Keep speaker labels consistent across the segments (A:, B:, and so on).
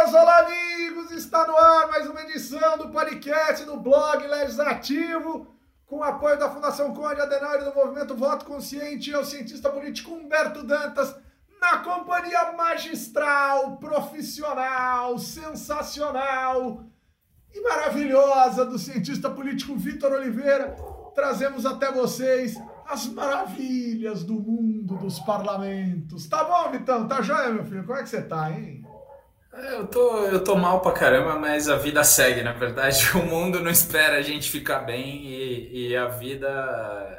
A: Olá amigos! Está no ar mais uma edição do podcast do blog Legislativo, com apoio da Fundação Conde Adenauer do Movimento Voto Consciente e o cientista político Humberto Dantas, na companhia magistral, profissional, sensacional e maravilhosa do cientista político Vitor Oliveira, trazemos até vocês as maravilhas do mundo dos parlamentos. Tá bom, Vitão? Tá joia, meu filho? Como é que você tá, hein?
B: Eu tô, eu tô mal pra caramba, mas a vida segue, na verdade. O mundo não espera a gente ficar bem e, e a vida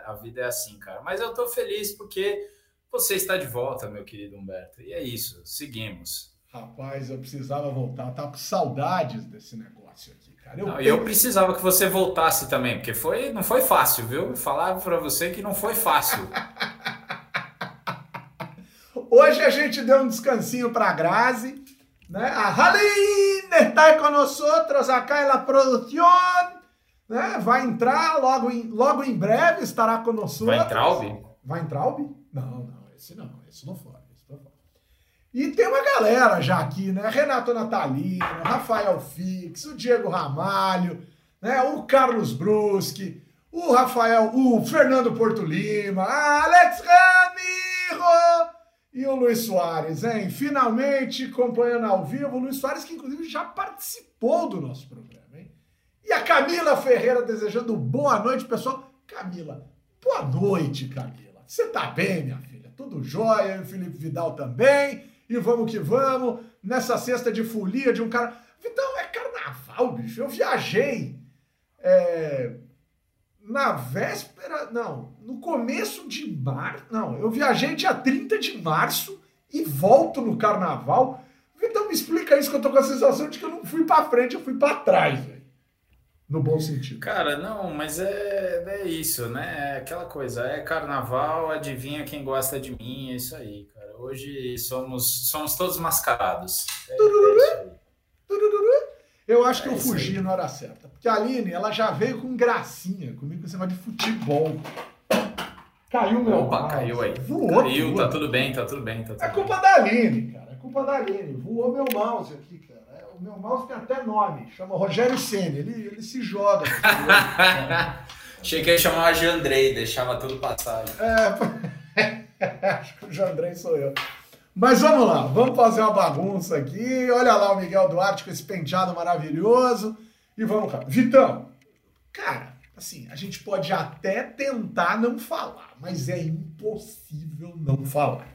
B: a vida é assim, cara. Mas eu tô feliz porque você está de volta, meu querido Humberto. E é isso, seguimos.
A: Rapaz, eu precisava voltar. Eu tava com saudades desse negócio aqui, cara.
B: Eu, não, eu precisava que você voltasse também, porque foi, não foi fácil, viu? Falava para você que não foi fácil.
A: Hoje a gente deu um descansinho para a Grazi, né? A Haline está com nós acá na produção, né? Vai entrar logo em, logo em breve, estará conosco.
B: Vai entrar, Albi?
A: Vai entrar, Albi? Não, não, esse não, esse não foi. E tem uma galera já aqui, né? Renato Natalino, Rafael Fix, o Diego Ramalho, né? o Carlos Bruschi, o Rafael, o Fernando Porto Lima, Alex Ramiro e o Luiz Soares, hein? Finalmente acompanhando ao vivo, o Luiz Soares, que inclusive já participou do nosso programa, hein? E a Camila Ferreira desejando boa noite, pessoal. Camila, boa noite, Camila. Você tá bem, minha filha? Tudo jóia? E o Felipe Vidal também e vamos que vamos, nessa cesta de folia de um cara. Então é carnaval, bicho. Eu viajei é, na véspera, não, no começo de março, não, eu viajei dia 30 de março e volto no carnaval. Então me explica isso que eu tô com a sensação de que eu não fui para frente, eu fui para trás, velho. No bom sentido.
B: Cara, não, mas é, é isso, né? É aquela coisa, é carnaval, adivinha quem gosta de mim, é isso aí, cara. Hoje somos, somos todos mascarados. É, é
A: eu acho que é eu fugi aí. na hora certa. Porque a Aline, ela já veio com gracinha comigo com esse negócio de futebol. Caiu meu
B: Opa, mouse. caiu aí. Voou. Caiu, tudo. tá tudo bem, tá tudo bem. Tá tudo
A: é culpa bem. da Aline, cara. É culpa da Aline. Voou meu mouse aqui, cara. É, o meu mouse tem até nome. Chama Rogério Senna. Ele, ele se joga.
B: Achei que ia chamar de Andrei, deixava tudo passar.
A: É. Acho que o Jandrei sou eu. Mas vamos lá, vamos fazer uma bagunça aqui. Olha lá o Miguel Duarte com esse penteado maravilhoso. E vamos cá. Vitão, cara, assim, a gente pode até tentar não falar, mas é impossível não falar.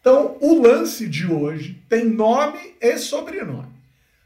A: Então, o lance de hoje tem nome e sobrenome.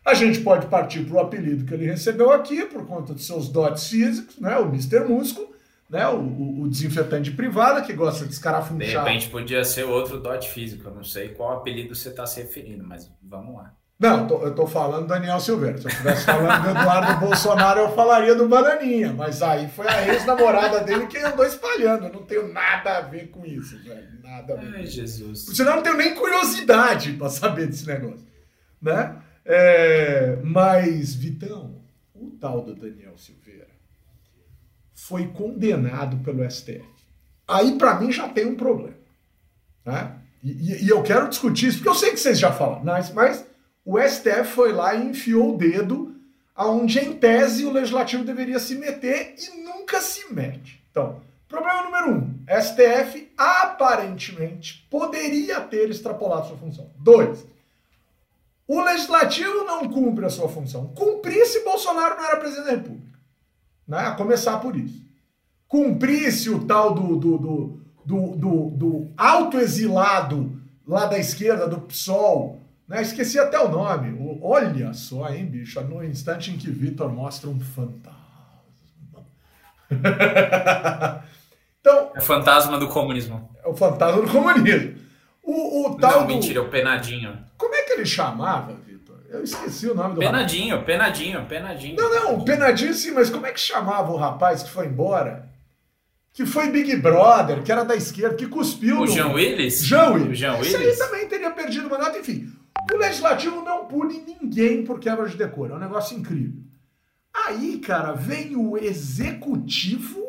A: A gente pode partir para o apelido que ele recebeu aqui, por conta de seus dotes físicos, né? O Mr. Músculo né, o, o, desinfetante privado que gosta de escarafunchar.
B: De repente podia ser outro dote físico, eu não sei qual apelido você está se referindo, mas vamos lá.
A: Não, eu tô falando Daniel Silveira. Se eu estivesse falando do Eduardo Bolsonaro, eu falaria do Bananinha. Mas aí foi a ex-namorada dele que andou espalhando. Eu não tenho nada a ver com isso, velho. Nada a ver.
B: Ai, Jesus.
A: Por sinal, não tenho nem curiosidade para saber desse negócio. Né? É, mas, Vitão, o tal do Daniel Silveira foi condenado pelo STF. Aí, para mim, já tem um problema. Né? E, e, eu quero discutir isso, porque eu sei que vocês já falaram, mas, mas o STF foi lá e enfiou o dedo aonde, em tese, o legislativo deveria se meter e nunca se mete. Então, problema número um: STF aparentemente poderia ter extrapolado sua função. Dois, o legislativo não cumpre a sua função. Cumprisse, Bolsonaro não era presidente da República. Né? A começar por isso. Cumprisse o tal do, do, do, do, do, do autoexilado lá da esquerda, do PSOL, né? Esqueci até o nome. Olha só, hein, bicho? No instante em que Vitor mostra um fantasma.
B: então, é o fantasma do comunismo.
A: É o fantasma do comunismo. O, o tal
B: Não, mentira, é o penadinho.
A: Como é que ele chamava, eu esqueci o nome do
B: Penadinho, rapaz. Penadinho, Penadinho.
A: Não, não, Penadinho sim, mas como é que chamava o rapaz que foi embora? Que foi Big Brother, que era da esquerda, que cuspiu.
B: O no... Jean Willis?
A: Jean Willis.
B: O Jean
A: Willis. aí também teria perdido uma nota, enfim. O legislativo não pune ninguém por quebra de decoro. É um negócio incrível. Aí, cara, vem o executivo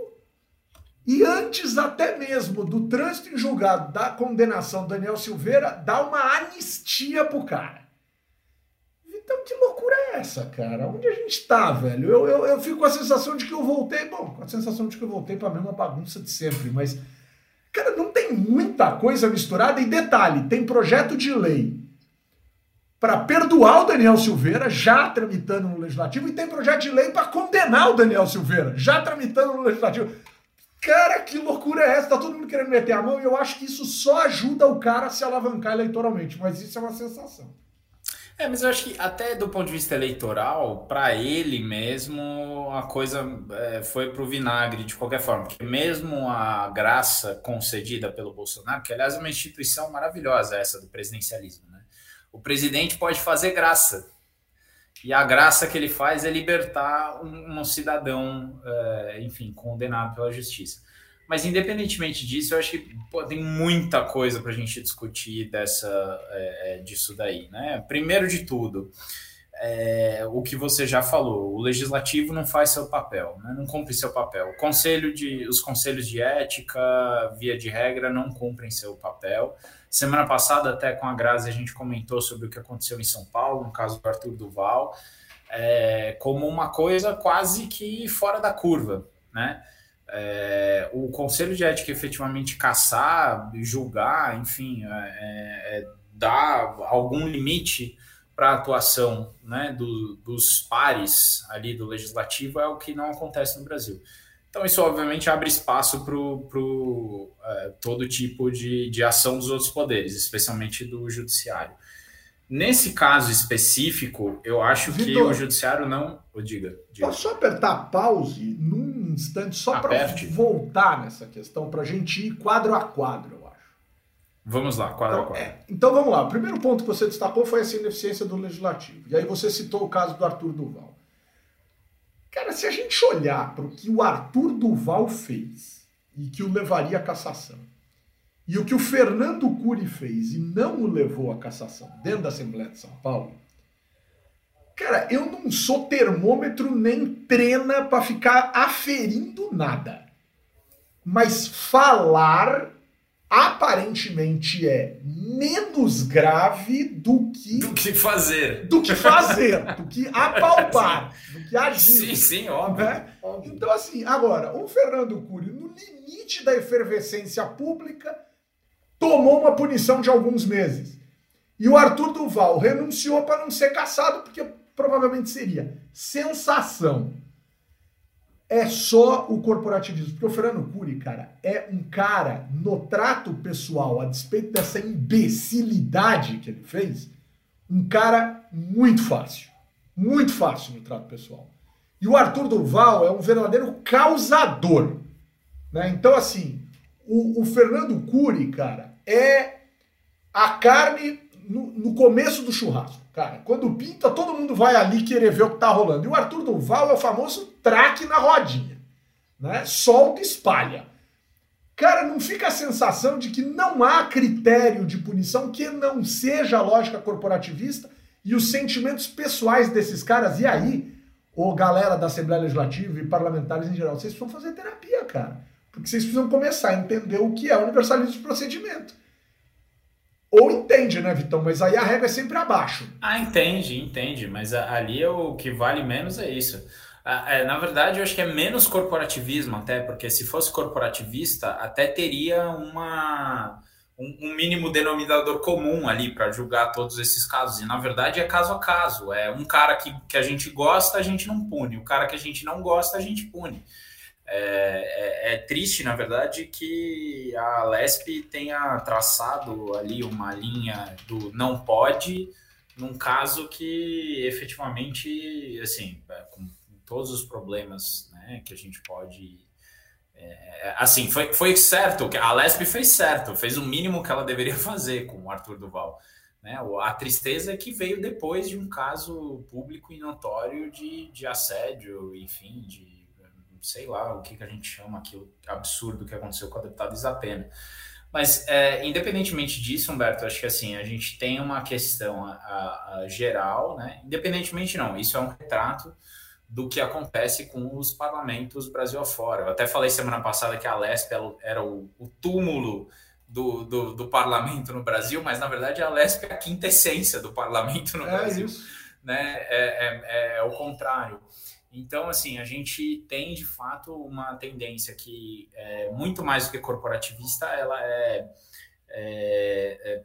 A: e antes até mesmo do trânsito em julgado da condenação do Daniel Silveira, dá uma anistia pro cara. Então, que loucura é essa, cara? Onde a gente tá, velho? Eu, eu, eu fico com a sensação de que eu voltei, bom, com a sensação de que eu voltei para a mesma bagunça de sempre, mas, cara, não tem muita coisa misturada. E detalhe, tem projeto de lei para perdoar o Daniel Silveira, já tramitando no Legislativo, e tem projeto de lei para condenar o Daniel Silveira, já tramitando no Legislativo. Cara, que loucura é essa? Tá todo mundo querendo meter a mão e eu acho que isso só ajuda o cara a se alavancar eleitoralmente, mas isso é uma sensação.
B: É, mas eu acho que até do ponto de vista eleitoral, para ele mesmo, a coisa é, foi pro vinagre de qualquer forma. Porque mesmo a graça concedida pelo Bolsonaro, que aliás é uma instituição maravilhosa essa do presidencialismo, né? O presidente pode fazer graça. E a graça que ele faz é libertar um, um cidadão, é, enfim, condenado pela justiça. Mas independentemente disso, eu acho que pô, tem muita coisa para a gente discutir dessa, é, é, disso daí, né? Primeiro de tudo, é, o que você já falou, o legislativo não faz seu papel, né? não cumpre seu papel. O conselho de, os conselhos de ética, via de regra, não cumprem seu papel. Semana passada, até com a Grazi, a gente comentou sobre o que aconteceu em São Paulo, no caso do Arthur Duval, é, como uma coisa quase que fora da curva, né? É, o Conselho de Ética efetivamente caçar, julgar, enfim, é, é, é dar algum limite para a atuação né, do, dos pares ali do legislativo é o que não acontece no Brasil. Então, isso obviamente abre espaço para é, todo tipo de, de ação dos outros poderes, especialmente do judiciário. Nesse caso específico, eu acho Vitor, que o judiciário não. Oh, diga, diga.
A: Posso só apertar pause num instante, só para voltar nessa questão, para a gente ir quadro a quadro, eu acho.
B: Vamos lá, quadro
A: então,
B: a quadro.
A: É, então vamos lá. O primeiro ponto que você destacou foi essa ineficiência do legislativo. E aí você citou o caso do Arthur Duval. Cara, se a gente olhar para o que o Arthur Duval fez e que o levaria à cassação, e o que o Fernando Cury fez e não o levou à cassação dentro da Assembleia de São Paulo, cara, eu não sou termômetro nem trena para ficar aferindo nada. Mas falar aparentemente é menos grave do que
B: do que fazer,
A: do que fazer, do que apalpar, do que agir.
B: Sim, sim, óbvio. Né?
A: óbvio. Então assim, agora, o Fernando Cury no limite da efervescência pública tomou uma punição de alguns meses. E o Arthur Duval renunciou para não ser caçado, porque provavelmente seria. Sensação. É só o corporativismo. Porque o Fernando Cury, cara, é um cara no trato pessoal, a despeito dessa imbecilidade que ele fez, um cara muito fácil. Muito fácil no trato pessoal. E o Arthur Duval é um verdadeiro causador. Né? Então, assim, o, o Fernando Cury, cara, é a carne no, no, começo do churrasco. Cara, quando pinta, todo mundo vai ali querer ver o que tá rolando. E o Arthur Duval é o famoso traque na rodinha. Né? Solta e espalha. Cara, não fica a sensação de que não há critério de punição que não seja a lógica corporativista e os sentimentos pessoais desses caras. E aí, ô galera da Assembleia Legislativa e parlamentares em geral, vocês precisam fazer terapia, cara. Porque vocês precisam começar a entender o que é universalismo de procedimento. Ou entende, né, Vitão? Mas aí a regra é sempre abaixo.
B: Ah, entende, entende. Mas ali é o que vale menos é isso. É, na verdade, eu acho que é menos corporativismo até, porque se fosse corporativista, até teria uma, um, mínimo denominador comum ali para julgar todos esses casos. E na verdade é caso a caso. É um cara que, que a gente gosta, a gente não pune. O cara que a gente não gosta, a gente pune. É, é, é, triste, na verdade, que a Lesp tenha traçado ali uma linha do não pode, num caso que efetivamente, assim, é, com todos os problemas né, que a gente pode. É, assim, foi, foi certo, a Lesp fez certo, fez o mínimo que ela deveria fazer com o Arthur Duval. Né? A tristeza é que veio depois de um caso público e notório de, de assédio, enfim, de sei lá o que, que a gente chama aquilo absurdo que aconteceu com a deputada Isapena. Mas, é, independentemente disso, Humberto, acho que assim, a gente tem uma questão a, a, a geral, né? Independentemente, não, isso é um retrato do que acontece com os parlamentos Brasil afora. Eu até falei semana passada que a Lesp era o, o túmulo do, do, do, parlamento no Brasil, mas na verdade a Lesp é a quinta essência do parlamento no é Brasil. Isso né, é, é, é o contrário. Então, assim, a gente tem de fato uma tendência que é muito mais do que corporativista, ela é, é, é,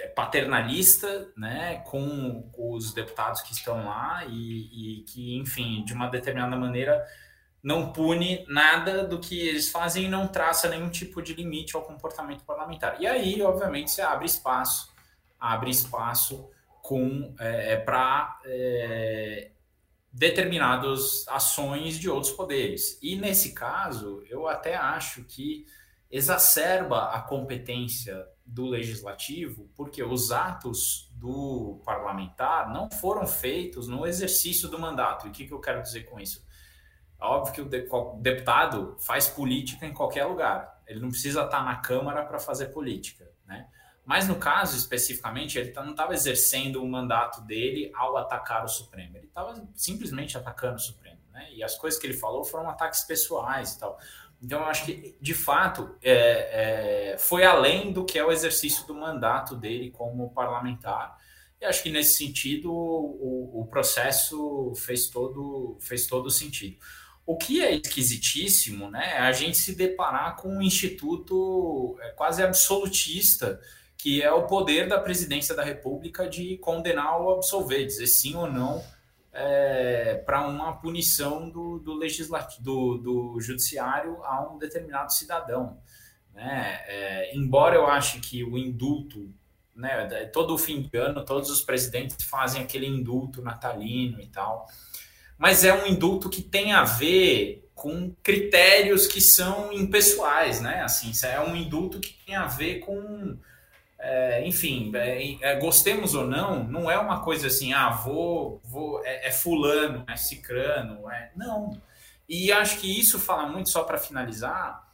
B: é paternalista, né, com os deputados que estão lá e, e, que, enfim, de uma determinada maneira não pune nada do que eles fazem e não traça nenhum tipo de limite ao comportamento parlamentar. E aí, obviamente, você abre espaço, abre espaço com é, é para é, determinadas ações de outros poderes. E nesse caso, eu até acho que exacerba a competência do legislativo, porque os atos do parlamentar não foram feitos no exercício do mandato. E o que, que eu quero dizer com isso? Óbvio que o deputado faz política em qualquer lugar. Ele não precisa estar na Câmara para fazer política? Mas no caso, especificamente, ele tá, não estava exercendo o mandato dele ao atacar o Supremo. Ele estava simplesmente atacando o Supremo. Né? E as coisas que ele falou foram ataques pessoais e tal. Então, eu acho que, de fato, é, é, foi além do que é o exercício do mandato dele como parlamentar. E acho que, nesse sentido, o, o processo fez todo, fez todo sentido. O que é esquisitíssimo né, é a gente se deparar com um instituto é, quase absolutista que é o poder da presidência da República de condenar ou absolver, dizer sim ou não é, para uma punição do, do legislativo, do, do, judiciário a um determinado cidadão. Né? É, embora eu ache que o indulto, né, todo o fim de ano, todos os presidentes fazem aquele indulto natalino e tal, mas é um indulto que tem a ver com critérios que são impessoais, né? Assim, é um indulto que tem a ver com é, enfim, é, é, gostemos ou não, não é uma coisa assim, ah, vou, vou é, é fulano, é cicrano, é, não. E acho que isso fala muito, só para finalizar,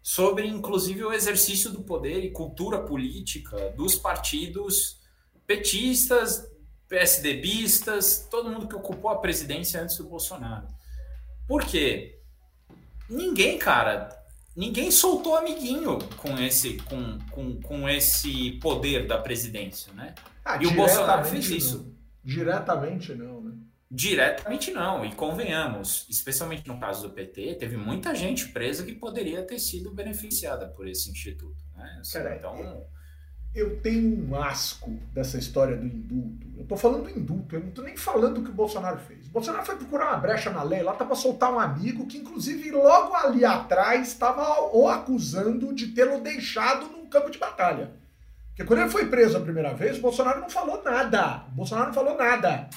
B: sobre inclusive o exercício do poder e cultura política dos partidos petistas, PSDBistas, todo mundo que ocupou a presidência antes do Bolsonaro. Por quê? Ninguém, cara, ninguém soltou amiguinho com esse, com, com, com esse poder da presidência, né?
A: Ah, e o Bolsonaro fez não. isso. Diretamente não, né?
B: Diretamente não, e convenhamos, especialmente no caso do PT, teve muita gente presa que poderia ter sido beneficiada por esse instituto. Né?
A: Assim, Cara, então... É eu tenho um asco dessa história do indulto. Eu tô falando do indulto, eu não tô nem falando do que o Bolsonaro fez. O Bolsonaro foi procurar uma brecha na lei lá, tá pra soltar um amigo que, inclusive, logo ali atrás estava o acusando de tê-lo deixado num campo de batalha. Porque quando ele foi preso a primeira vez, o Bolsonaro não falou nada. O Bolsonaro não falou nada.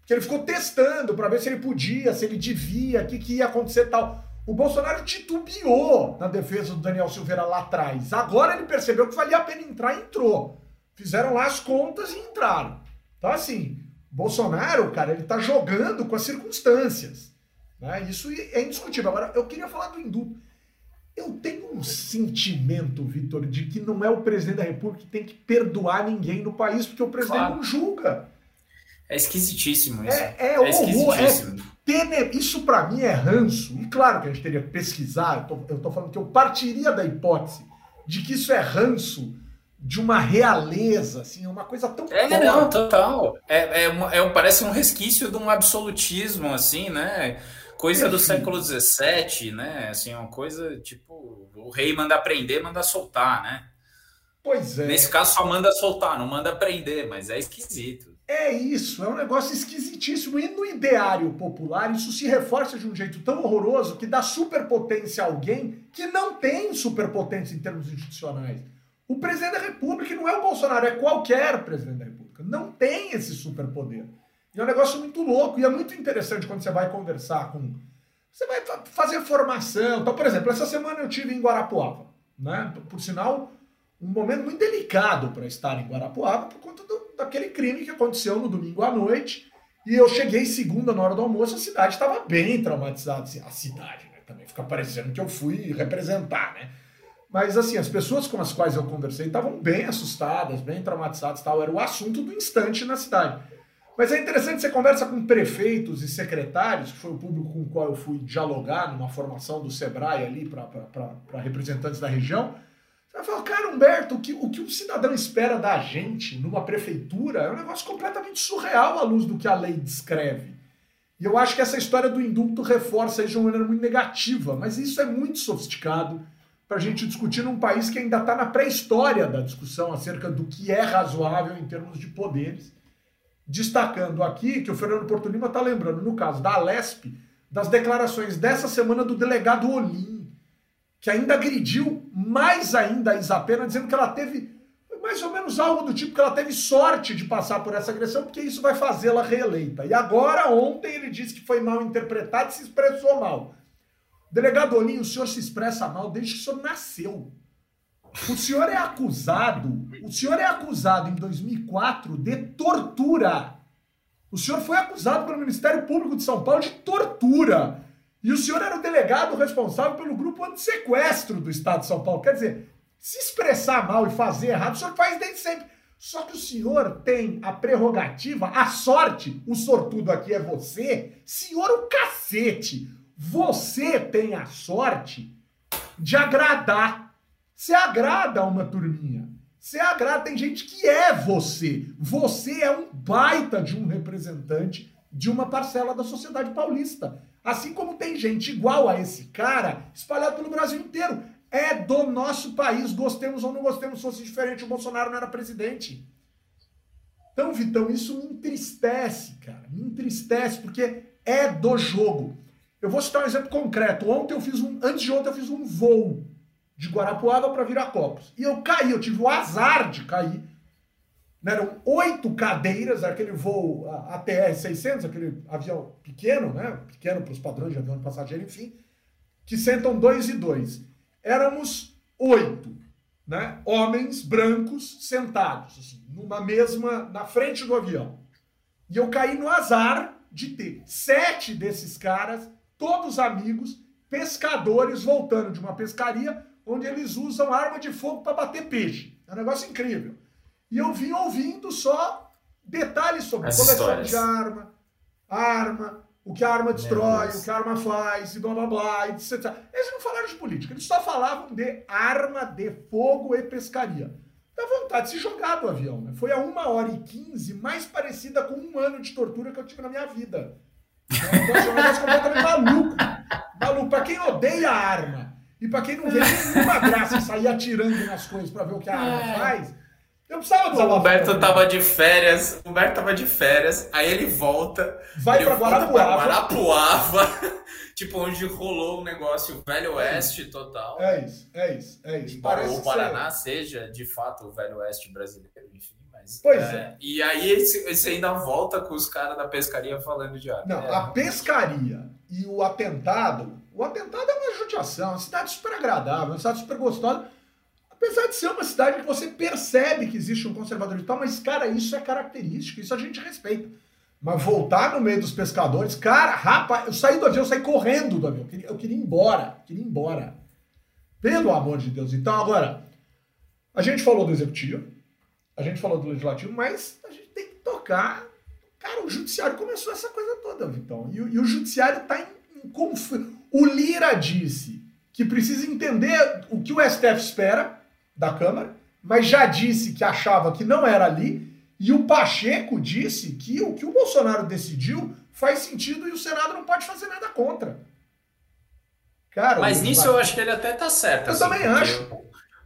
A: Porque ele ficou testando para ver se ele podia, se ele devia, o que, que ia acontecer tal. O Bolsonaro titubeou na defesa do Daniel Silveira lá atrás. Agora ele percebeu que valia a pena entrar e entrou. Fizeram lá as contas e entraram. Então, assim, Bolsonaro, cara, ele tá jogando com as circunstâncias. Né? Isso é indiscutível. Agora, eu queria falar do indulto. Eu tenho um sentimento, Vitor, de que não é o presidente da República que tem que perdoar ninguém no país, porque o presidente claro. não julga.
B: É esquisitíssimo
A: isso. É, é, é esquisitíssimo. É isso para mim é ranço. E claro que a gente teria que pesquisar. Eu tô falando que eu partiria da hipótese de que isso é ranço de uma realeza, assim, uma coisa tão.
B: É, forte. não, total. É, é, é, parece um resquício de um absolutismo, assim, né? Coisa do século XVII, né? Assim, uma coisa tipo: o rei manda prender, manda soltar, né?
A: Pois é.
B: Nesse caso, só manda soltar, não manda prender, mas é esquisito.
A: É isso, é um negócio esquisitíssimo. E no ideário popular, isso se reforça de um jeito tão horroroso que dá superpotência a alguém que não tem superpotência em termos institucionais. O presidente da República não é o Bolsonaro, é qualquer presidente da República. Não tem esse superpoder. E é um negócio muito louco e é muito interessante quando você vai conversar com. Você vai fazer formação. Então, por exemplo, essa semana eu tive em Guarapuava. Né? Por sinal, um momento muito delicado para estar em Guarapuava por conta do, daquele crime que aconteceu no domingo à noite. E eu cheguei segunda na hora do almoço, a cidade estava bem traumatizada. Assim, a cidade, né? Também fica parecendo que eu fui representar, né? Mas assim, as pessoas com as quais eu conversei estavam bem assustadas, bem traumatizadas tal. Era o assunto do instante na cidade. Mas é interessante, você conversa com prefeitos e secretários, que foi o público com o qual eu fui dialogar numa formação do SEBRAE ali para representantes da região. Vai falar, cara, Humberto, o que, o que um cidadão espera da gente numa prefeitura é um negócio completamente surreal à luz do que a lei descreve. E eu acho que essa história do indulto reforça isso de uma maneira muito negativa, mas isso é muito sofisticado para a gente discutir num país que ainda está na pré-história da discussão acerca do que é razoável em termos de poderes. Destacando aqui que o Fernando Porto Lima está lembrando, no caso da Alesp, das declarações dessa semana do delegado Olim, que ainda agrediu mais ainda a Isapena, dizendo que ela teve mais ou menos algo do tipo que ela teve sorte de passar por essa agressão, porque isso vai fazê-la reeleita. E agora, ontem, ele disse que foi mal interpretado e se expressou mal. Delegado Olinho, o senhor se expressa mal desde que o senhor nasceu. O senhor é acusado, o senhor é acusado em 2004 de tortura. O senhor foi acusado pelo Ministério Público de São Paulo de tortura. E o senhor era o delegado responsável pelo grupo anti-sequestro do Estado de São Paulo. Quer dizer, se expressar mal e fazer errado, o senhor faz desde sempre. Só que o senhor tem a prerrogativa, a sorte, o sortudo aqui é você, senhor o cacete. Você tem a sorte de agradar. Você agrada uma turminha. Você agrada, tem gente que é você. Você é um baita de um representante de uma parcela da sociedade paulista. Assim como tem gente igual a esse cara espalhado pelo Brasil inteiro é do nosso país, gostemos ou não gostemos, se fosse diferente, o Bolsonaro não era presidente. Então, Vitão, isso me entristece, cara, me entristece, porque é do jogo. Eu vou citar um exemplo concreto. Ontem eu fiz um, antes de ontem eu fiz um voo de Guarapuava para Viracopos. E eu caí, eu tive o azar de cair. Né, eram oito cadeiras, aquele voo ATR-600, aquele avião pequeno, né? Pequeno para os padrões de avião de passageiro, enfim, que sentam dois e dois éramos oito, né? Homens brancos sentados, assim, numa mesma, na frente do avião. E eu caí no azar de ter sete desses caras, todos amigos, pescadores voltando de uma pescaria onde eles usam arma de fogo para bater peixe. É um negócio incrível. E eu vim ouvindo só detalhes sobre As coleção histórias. de arma, arma, o que a arma destrói, o que a arma faz, e blá blá blá, etc. Eles não falaram de política, eles só falavam de arma de fogo e pescaria. Dá vontade de se jogar do avião, né? Foi a uma hora e quinze mais parecida com um ano de tortura que eu tive na minha vida. Então, é um negócio completamente maluco. Maluco. Pra quem odeia a arma e pra quem não vê nenhuma graça sair atirando nas coisas pra ver o que a arma é. faz, eu precisava
B: desabafar. O Humberto tava de férias, o Humberto tava de férias, aí ele volta.
A: Vai
B: ele
A: pra Guarapuava.
B: Pra Guarapuava, tipo, onde rolou um negócio Velho Oeste total.
A: É isso, é isso, é isso.
B: Embora o Paraná ser... seja, de fato, o Velho Oeste brasileiro, enfim. Mas,
A: pois é. é.
B: E aí você ainda volta com os caras da pescaria falando de
A: ar. Não, é. a pescaria e o atentado. O atentado é uma judiação, uma cidade super agradável, uma cidade super gostosa. Apesar de ser uma cidade que você percebe que existe um conservadorismo e tal, mas, cara, isso é característico, isso a gente respeita. Mas voltar no meio dos pescadores, cara, rapaz, eu saí do avião, eu saí correndo do avião. Eu queria, eu queria ir embora, queria ir embora. Pelo amor de Deus. Então, agora, a gente falou do executivo, a gente falou do legislativo, mas a gente tem que tocar. Cara, o judiciário começou essa coisa toda, Vitão. E, e o judiciário está em, em conflito. O Lira disse que precisa entender o que o STF espera da Câmara, mas já disse que achava que não era ali, e o Pacheco disse que o que o Bolsonaro decidiu faz sentido e o Senado não pode fazer nada contra.
B: Cara, mas nisso eu acho que ele até tá certo.
A: Eu assim, também acho.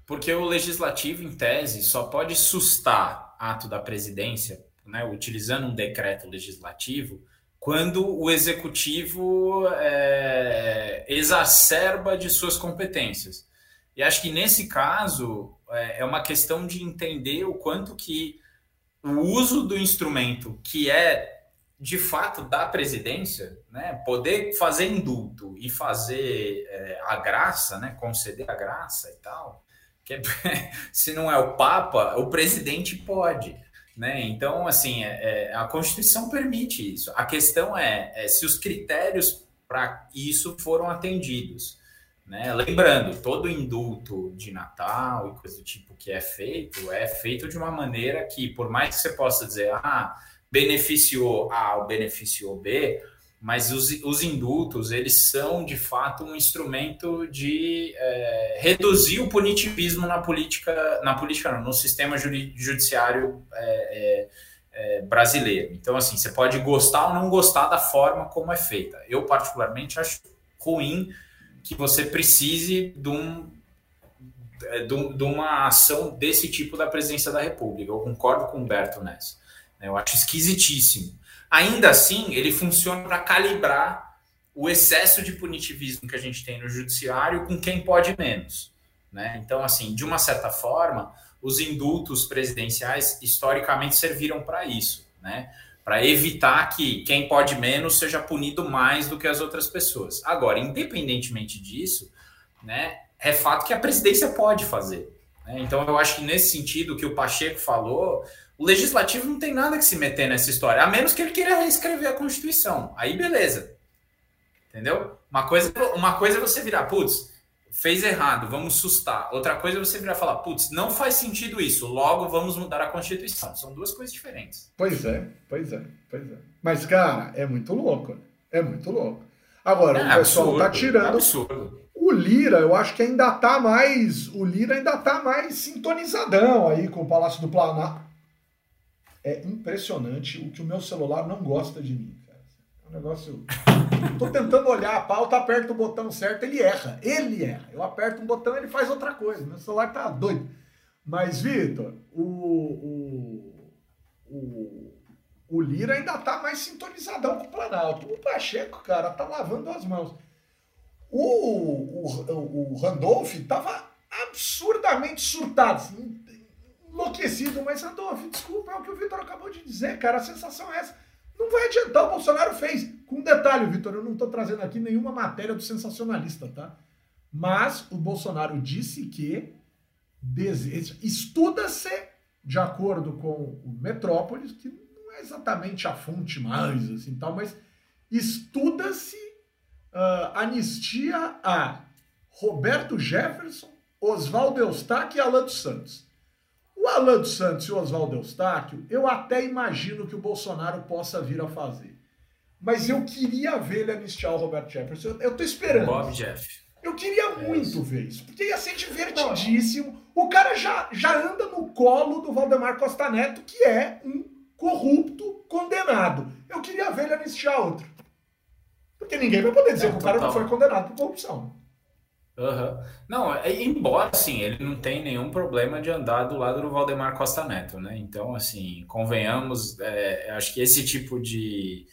B: porque o legislativo, em tese, só pode sustar ato da presidência, né, utilizando um decreto legislativo, quando o executivo é, exacerba de suas competências. E acho que nesse caso é, é uma questão de entender o quanto que o uso do instrumento que é de fato da presidência, né, poder fazer indulto e fazer é, a graça, né, conceder a graça e tal, que é, se não é o Papa, o presidente pode. Né? Então, assim, é, é a Constituição permite isso. A questão é, é se os critérios para isso foram atendidos. Né? Lembrando, todo indulto de Natal e coisa do tipo que é feito, é feito de uma maneira que, por mais que você possa dizer, ah, beneficiou A ou beneficiou B, mas os, os indultos, eles são, de fato, um instrumento de é, reduzir o punitivismo na política, na política não, no sistema judiciário é, é, brasileiro. Então, assim, você pode gostar ou não gostar da forma como é feita. Eu, particularmente, acho ruim que você precise de, um, é, de, de uma ação desse tipo da presidência da República. Eu concordo com o Humberto nessa. Eu acho esquisitíssimo. Ainda assim, ele funciona para calibrar o excesso de punitivismo que a gente tem no judiciário com quem pode menos. Né? Então, assim, de uma certa forma, os indultos presidenciais historicamente serviram para isso, né? Para evitar que quem pode menos seja punido mais do que as outras pessoas. Agora, independentemente disso, né, é fato que a presidência pode fazer. Né? Então, eu acho que nesse sentido que o Pacheco falou, o legislativo não tem nada que se meter nessa história, a menos que ele queira reescrever a Constituição. Aí, beleza. Entendeu? Uma coisa, uma coisa é você virar, putz, fez errado, vamos sustar. Outra coisa é você virar e falar, putz, não faz sentido isso, logo vamos mudar a Constituição. São duas coisas diferentes.
A: Pois é, pois é, pois é. Mas, cara, é muito louco. Né? É muito louco. Agora, é, o pessoal absurdo, tá tirando. Absurdo. O Lira, eu acho que ainda tá mais. O Lira ainda tá mais sintonizadão aí com o Palácio do Planalto. É impressionante o que o meu celular não gosta de mim, um negócio. Tô tentando olhar a pauta, aperto o botão certo, ele erra. Ele erra. Eu aperto um botão, ele faz outra coisa. Meu celular tá doido. Mas, Vitor, o, o, o, o Lira ainda tá mais sintonizadão com o Planalto. O Pacheco, cara, tá lavando as mãos. O, o, o Randolph tava absurdamente surtado, assim, enlouquecido. Mas, Randolph, desculpa, é o que o Vitor acabou de dizer, cara. A sensação é essa não vai adiantar, o Bolsonaro fez. Com detalhe, Vitor, eu não estou trazendo aqui nenhuma matéria do sensacionalista, tá? Mas o Bolsonaro disse que estuda-se, de acordo com o Metrópolis, que não é exatamente a fonte mais, assim, tal, mas estuda-se uh, anistia a Roberto Jefferson, Oswaldo Eustáquio e Alan dos Santos. O Alan dos Santos e o Oswaldo Eustáquio, eu até imagino que o Bolsonaro possa vir a fazer. Mas eu queria ver ele anistiar o Roberto Jefferson. Eu, tô esperando.
B: Bob Jeff.
A: Eu queria é muito ver isso, porque ia ser divertidíssimo. O cara já, já anda no colo do Valdemar Costa Neto, que é um corrupto condenado. Eu queria ver ele anistiar outro. Porque ninguém vai poder dizer é, que o cara não foi condenado por corrupção.
B: Uhum. Não, é, embora assim, ele não tem nenhum problema de andar do lado do Valdemar Costa Neto, né? Então, assim, convenhamos, é, acho que esse tipo de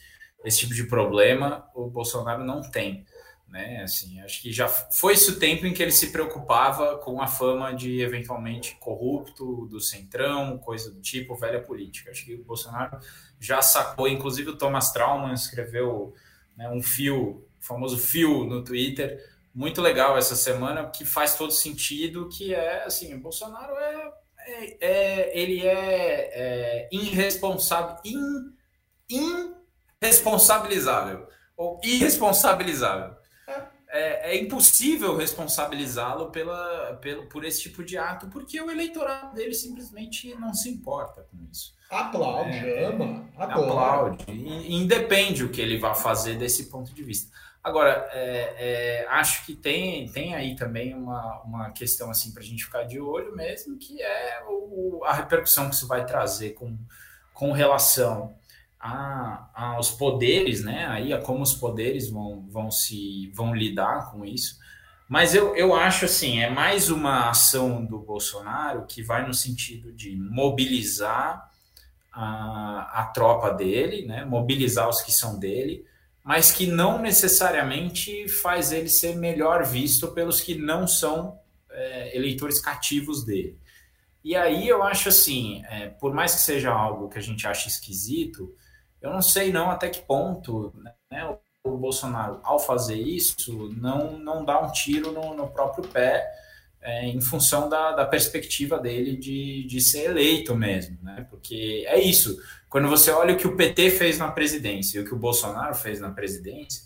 B: esse tipo de problema o Bolsonaro não tem, né? Assim, acho que já foi esse o tempo em que ele se preocupava com a fama de eventualmente corrupto do centrão, coisa do tipo, velha política. Acho que o Bolsonaro já sacou, inclusive o Thomas Trauman escreveu né, um fio, famoso fio no Twitter muito legal essa semana, que faz todo sentido, que é assim, o Bolsonaro é, é, é ele é, é irresponsável, in, irresponsabilizável, ou irresponsabilizável. É, é impossível responsabilizá-lo pela, pelo, por esse tipo de ato, porque o eleitorado dele simplesmente não se importa com isso.
A: Aplaude, é, ama,
B: adora. Aplaude, e, independe o que ele vai fazer desse ponto de vista. Agora, é, é, acho que tem, tem aí também uma, uma questão assim para a gente ficar de olho mesmo, que é o, a repercussão que isso vai trazer com, com relação a, aos poderes, né? Aí a como os poderes vão, vão se vão lidar com isso. Mas eu, eu acho assim, é mais uma ação do Bolsonaro que vai no sentido de mobilizar a, a tropa dele, né? Mobilizar os que são dele mas que não necessariamente faz ele ser melhor visto pelos que não são é, eleitores cativos dele. E aí eu acho assim, é, por mais que seja algo que a gente acha esquisito, eu não sei não até que ponto né, o Bolsonaro, ao fazer isso, não, não dá um tiro no, no próprio pé é, em função da, da perspectiva dele de, de ser eleito mesmo, né? Porque é isso. Quando você olha o que o PT fez na presidência e o que o Bolsonaro fez na presidência,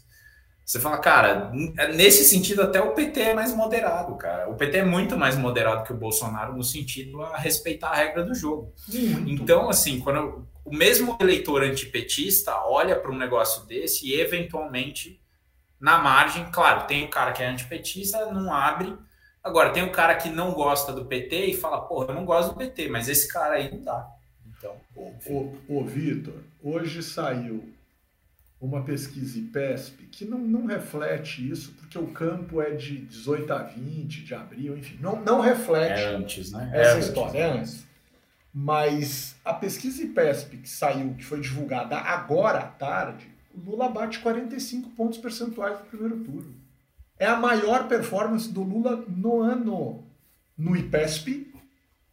B: você fala, cara, nesse sentido até o PT é mais moderado, cara. O PT é muito mais moderado que o Bolsonaro no sentido a respeitar a regra do jogo. Muito. Então, assim, quando o mesmo eleitor antipetista olha para um negócio desse e eventualmente na margem, claro, tem o cara que é antipetista, não abre. Agora, tem o cara que não gosta do PT e fala, pô, eu não gosto do PT, mas esse cara aí não dá. Então,
A: o, o, Vitor, hoje saiu uma pesquisa IPESP que não, não reflete isso, porque o campo é de 18 a 20 de abril, enfim, não, não reflete
B: é antes, né?
A: essa
B: é
A: história. É antes. Mas a pesquisa IPESP que saiu, que foi divulgada agora à tarde, o Lula bate 45 pontos percentuais no primeiro turno. É a maior performance do Lula no ano no IPESP,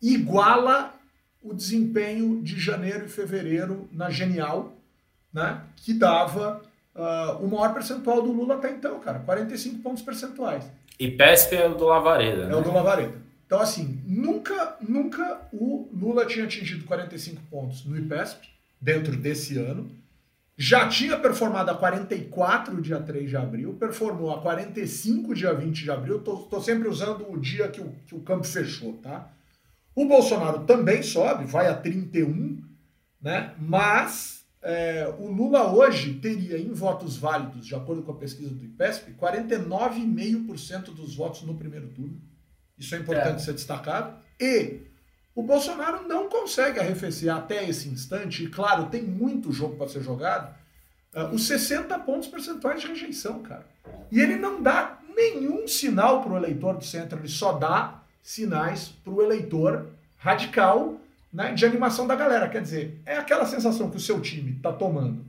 A: iguala o desempenho de janeiro e fevereiro na Genial, né, que dava uh, o maior percentual do Lula até então, cara, 45 pontos percentuais.
B: IPESP é o do Lavareda.
A: É né? o do Lavareda. Então, assim, nunca, nunca o Lula tinha atingido 45 pontos no IPESP, dentro desse ano. Já tinha performado a 44 dia 3 de abril, performou a 45 dia 20 de abril. Estou sempre usando o dia que o, que o campo fechou, tá? O Bolsonaro também sobe, vai a 31, né? Mas é, o Lula hoje teria em votos válidos, de acordo com a pesquisa do IPESP, 49,5% dos votos no primeiro turno. Isso é importante é. ser destacado. E o Bolsonaro não consegue arrefecer até esse instante, e claro, tem muito jogo para ser jogado, uh, os 60 pontos percentuais de rejeição, cara. E ele não dá nenhum sinal para o eleitor do centro, ele só dá sinais para o eleitor radical né, de animação da galera. Quer dizer, é aquela sensação que o seu time está tomando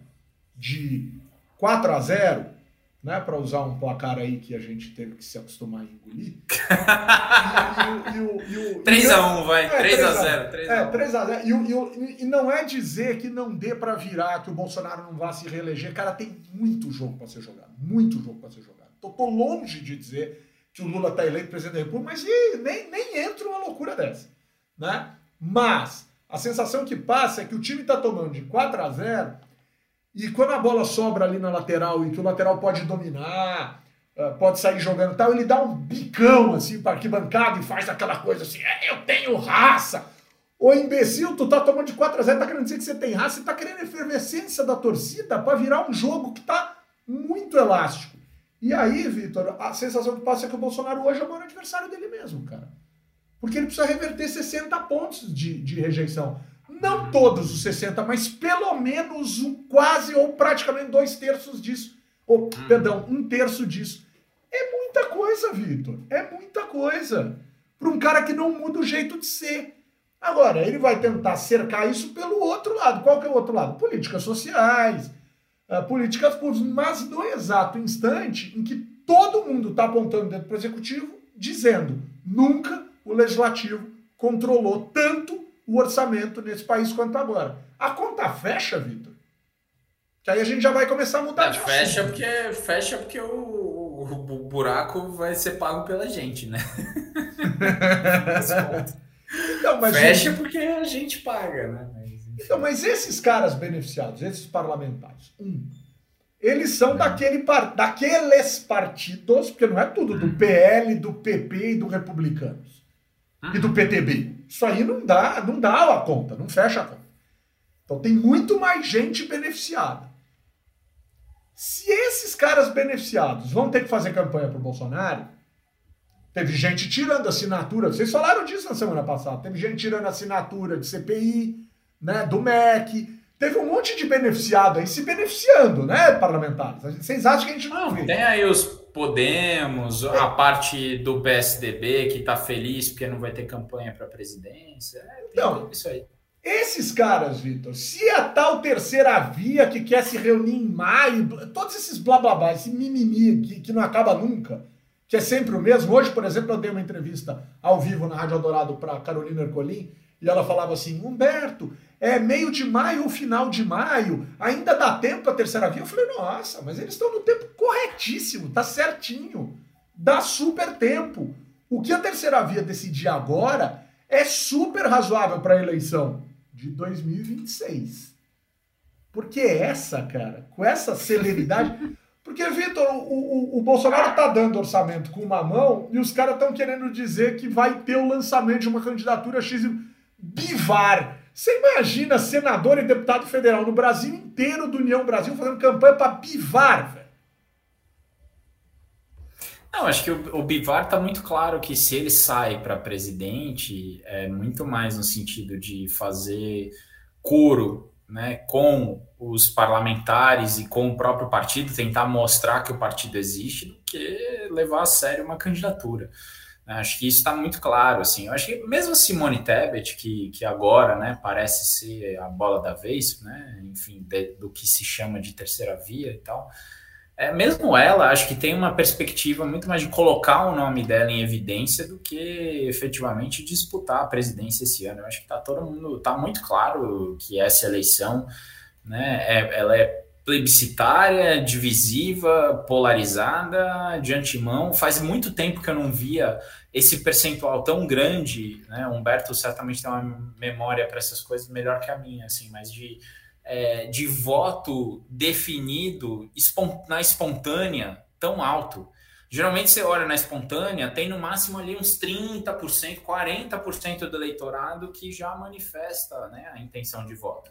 A: de 4 a 0 né, para usar um placar aí que a gente teve que se acostumar a engolir.
B: 3x1, vai. É, 3x0.
A: 3 é, 3x0. E, e, não é dizer que não dê para virar, que o Bolsonaro não vá se reeleger. Cara, tem muito jogo para ser jogado. Muito jogo para ser jogado. Tô, tô, longe de dizer que o Lula está eleito presidente da República, mas nem, nem entra uma loucura dessa. Né? Mas a sensação que passa é que o time está tomando de 4 a 0 e quando a bola sobra ali na lateral e que o lateral pode dominar, ah, pode sair jogando e tal, ele dá um bicão assim para arquibancada e faz aquela coisa assim: é, eu tenho raça. Ô imbecil, tu tá tomando de 4 a 0 tá querendo dizer que você tem raça e tá querendo efervescência da torcida para virar um jogo que tá muito elástico. E aí, Vitor, a sensação que passa é que o Bolsonaro hoje é o maior adversário dele mesmo, cara. Porque ele precisa reverter 60 pontos de, de rejeição. Não todos os 60, mas pelo menos um quase ou praticamente dois terços disso. Ou, hum. perdão, um terço disso. É muita coisa, Vitor. É muita coisa. Para um cara que não muda o jeito de ser. Agora, ele vai tentar cercar isso pelo outro lado. Qual que é o outro lado? Políticas sociais, uh, políticas públicas. Mas no exato instante em que todo mundo está apontando dentro do executivo, dizendo nunca o legislativo controlou tanto o orçamento nesse país quanto agora. A conta fecha, Vitor. Que aí a gente já vai começar a mudar
B: é, de fecha assunto. porque Fecha porque o, o, buraco vai ser pago pela gente, né? fecha porque a gente paga, né?
A: Mas, então, mas esses caras beneficiados, esses parlamentares, um, eles são é. daquele par, daqueles partidos, porque não é tudo do PL, do PP e do Republicanos e do PTB. Isso aí não dá, não dá a conta, não fecha a conta. Então tem muito mais gente beneficiada. Se esses caras beneficiados vão ter que fazer campanha para o Bolsonaro, teve gente tirando assinatura, vocês falaram disso na semana passada, teve gente tirando assinatura de CPI, né, do MEC, teve um monte de beneficiado aí se beneficiando, né, parlamentares? Vocês acham que a gente não,
B: não vê? Tem aí os Podemos, a parte do PSDB que está feliz porque não vai ter campanha para a presidência. É,
A: então, isso aí. Esses caras, Vitor, se a tal terceira via que quer se reunir em maio, todos esses blá blá blá, esse mimimi que, que não acaba nunca, que é sempre o mesmo. Hoje, por exemplo, eu dei uma entrevista ao vivo na Rádio Dourado para Carolina Ercolim e ela falava assim: Humberto, é meio de maio ou final de maio, ainda dá tempo a terceira via. Eu falei, nossa, mas eles estão no tempo corretíssimo, tá certinho. Dá super tempo. O que a terceira via decidir agora é super razoável para a eleição de 2026. Porque essa, cara, com essa celeridade. Porque, Vitor, o, o, o, Bolsonaro tá dando orçamento com uma mão e os caras estão querendo dizer que vai ter o lançamento de uma candidatura X. Bivar Você imagina senador e deputado federal no Brasil inteiro do União Brasil fazendo campanha para Bivar, velho.
B: Não, acho que o, o Bivar está muito claro que se ele sai para presidente, é muito mais no sentido de fazer coro né, com os parlamentares e com o próprio partido, tentar mostrar que o partido existe, do que levar a sério uma candidatura. Acho que isso está muito claro, assim. Eu acho que mesmo Simone Tebet, que, que agora, né, parece ser a bola da vez, né, enfim, de, do que se chama de terceira via e tal, é, mesmo ela, acho que tem uma perspectiva muito mais de colocar o nome dela em evidência do que efetivamente disputar a presidência esse ano. Eu acho que está todo mundo, está muito claro que essa eleição, né, é, ela é plebiscitária, divisiva, polarizada, de antemão. Faz muito tempo que eu não via esse percentual tão grande, né? Humberto certamente tem uma memória para essas coisas melhor que a minha, assim, mas de é, de voto definido na espontânea tão alto. Geralmente você olha na espontânea, tem no máximo ali uns 30%, 40% do eleitorado que já manifesta né, a intenção de voto.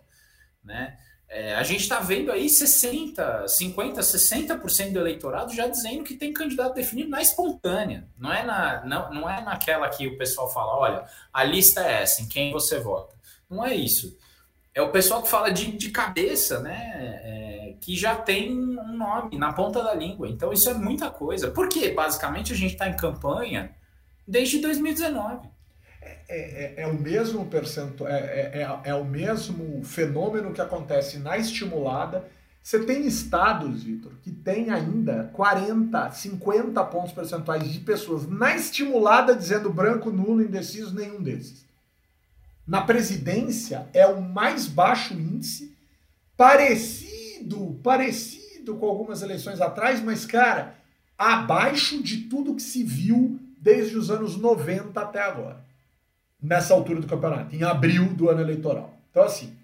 B: Né? É, a gente está vendo aí 60, 50, 60% do eleitorado já dizendo que tem candidato definido na espontânea. Não é, na, não, não é naquela que o pessoal fala, olha, a lista é essa, em quem você vota. Não é isso é o pessoal que fala de, de cabeça, né? É, que já tem um nome na ponta da língua. Então, isso é muita coisa. Porque, basicamente, a gente está em campanha desde 2019.
A: É, é, é, o mesmo percentual, é, é, é, é, o mesmo fenômeno que acontece na estimulada. Você tem estados, Vitor, que tem ainda 40, 50 pontos percentuais de pessoas na estimulada dizendo branco, nulo, indeciso, nenhum desses na presidência é o mais baixo índice, parecido, parecido com algumas eleições atrás, mas, cara, abaixo de tudo que se viu desde os anos 90 até agora, nessa altura do campeonato, em abril do ano eleitoral. Então, assim,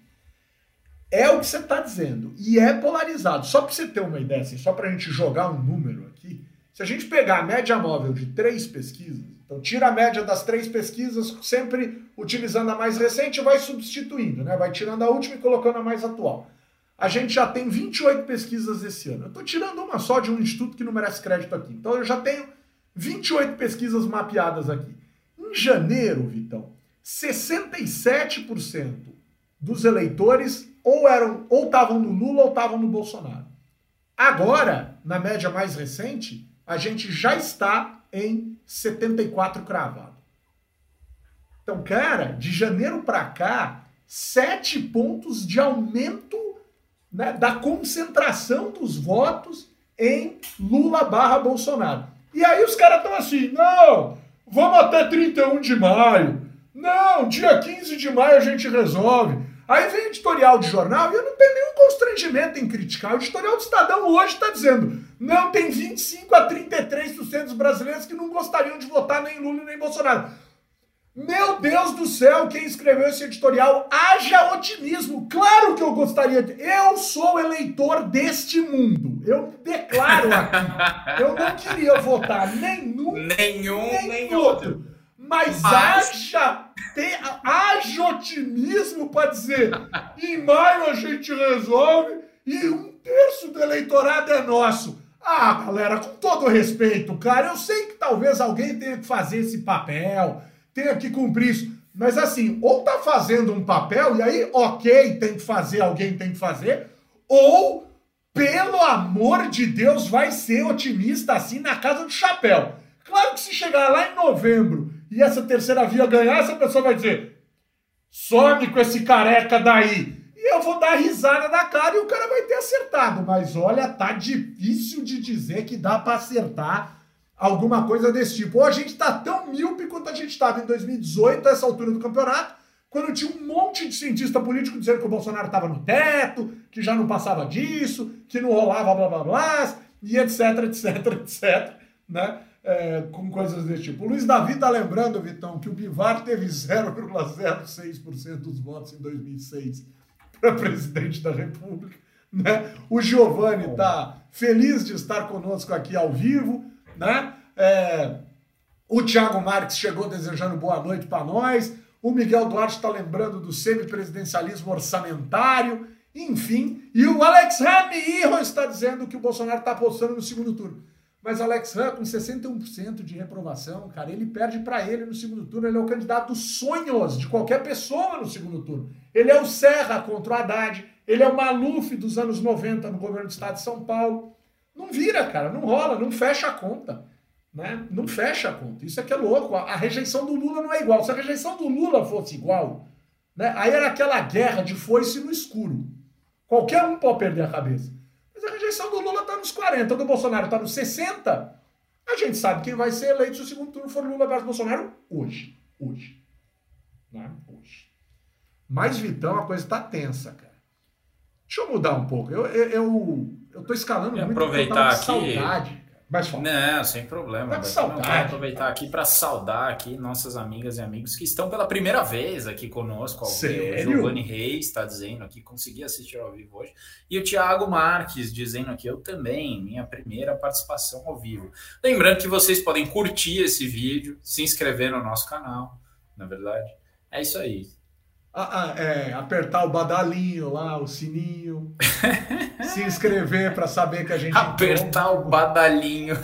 A: é o que você está dizendo, e é polarizado. Só para você ter uma ideia, assim, só para a gente jogar um número aqui, se a gente pegar a média móvel de três pesquisas, então tira a média das três pesquisas, sempre utilizando a mais recente e vai substituindo, né? Vai tirando a última e colocando a mais atual. A gente já tem 28 pesquisas esse ano. Eu estou tirando uma só de um instituto que não merece crédito aqui. Então eu já tenho 28 pesquisas mapeadas aqui. Em janeiro, Vitão, 67% dos eleitores ou eram ou estavam no Lula ou estavam no Bolsonaro. Agora, na média mais recente, a gente já está em 74 cravado. Então, cara, de janeiro para cá, sete pontos de aumento né, da concentração dos votos em Lula barra Bolsonaro. E aí os caras estão assim, não, vamos até 31 de maio. Não, dia 15 de maio a gente resolve. Aí vem editorial de jornal e eu não tenho nenhum constrangimento em criticar. O editorial do Estadão hoje está dizendo: não, tem 25 a 33% dos brasileiros que não gostariam de votar nem Lula nem Bolsonaro. Meu Deus do céu, quem escreveu esse editorial, haja otimismo. Claro que eu gostaria de. Eu sou eleitor deste mundo. Eu declaro aqui. eu não queria votar nenhum,
B: nenhum, nem,
A: nem outro. outro. Mas, Mas... haja, tem, haja otimismo para dizer: em maio a gente resolve e um terço do eleitorado é nosso. Ah, galera, com todo respeito, cara, eu sei que talvez alguém tenha que fazer esse papel, tenha que cumprir isso. Mas assim, ou tá fazendo um papel, e aí, ok, tem que fazer, alguém tem que fazer, ou, pelo amor de Deus, vai ser otimista assim na casa do chapéu. Claro que se chegar lá em novembro e essa terceira via ganhar, essa pessoa vai dizer: some com esse careca daí. E eu vou dar risada na cara e o cara vai ter acertado. Mas olha, tá difícil de dizer que dá para acertar alguma coisa desse tipo. Ou a gente tá tão míope quanto a gente estava em 2018, a essa altura do campeonato, quando tinha um monte de cientista político dizendo que o Bolsonaro estava no teto, que já não passava disso, que não rolava blá blá blá, e etc, etc, etc, né? é, com coisas desse tipo. O Luiz Davi está lembrando, Vitão, que o Bivar teve 0,06% dos votos em 2006 para presidente da República. Né? O Giovanni está feliz de estar conosco aqui ao vivo. Né? É, o Thiago Marques chegou desejando boa noite para nós. O Miguel Duarte está lembrando do semipresidencialismo orçamentário, enfim. E o Alex Ramiro está dizendo que o Bolsonaro está apostando no segundo turno. Mas Alex Ram, com 61% de reprovação, cara, ele perde para ele no segundo turno. Ele é o candidato dos sonhos de qualquer pessoa no segundo turno. Ele é o Serra contra o Haddad. Ele é o Maluf dos anos 90 no governo do estado de São Paulo. Não vira, cara, não rola, não fecha a conta. Né? Não fecha a conta. Isso é que é louco. A, rejeição do Lula não é igual. Se a rejeição do Lula fosse igual, né? aí era aquela guerra de foice no escuro. Qualquer um pode perder a cabeça. Mas a rejeição do Lula está nos 40, do Bolsonaro está nos 60. A gente sabe quem vai ser eleito se o segundo turno for Lula versus Bolsonaro hoje. Hoje. Né? Hoje. Mas, Vitão, a coisa está tensa, cara. Deixa eu mudar um pouco. Eu, eu, eu, eu tô escalando muito
B: aproveitar aqui.
A: saudade mas fala.
B: Não, sem problema.
A: Tá saudade.
B: Não, aproveitar aqui para saudar aqui nossas amigas e amigos que estão pela primeira vez aqui conosco ao
A: Sério?
B: vivo. O Giovanni Reis está dizendo aqui, consegui assistir ao vivo hoje. E o Thiago Marques dizendo aqui, eu também, minha primeira participação ao vivo. Lembrando que vocês podem curtir esse vídeo, se inscrever no nosso canal, na verdade. É isso aí.
A: Ah, ah, é, apertar o badalinho lá, o sininho, se inscrever para saber que a gente.
B: Apertar o badalinho.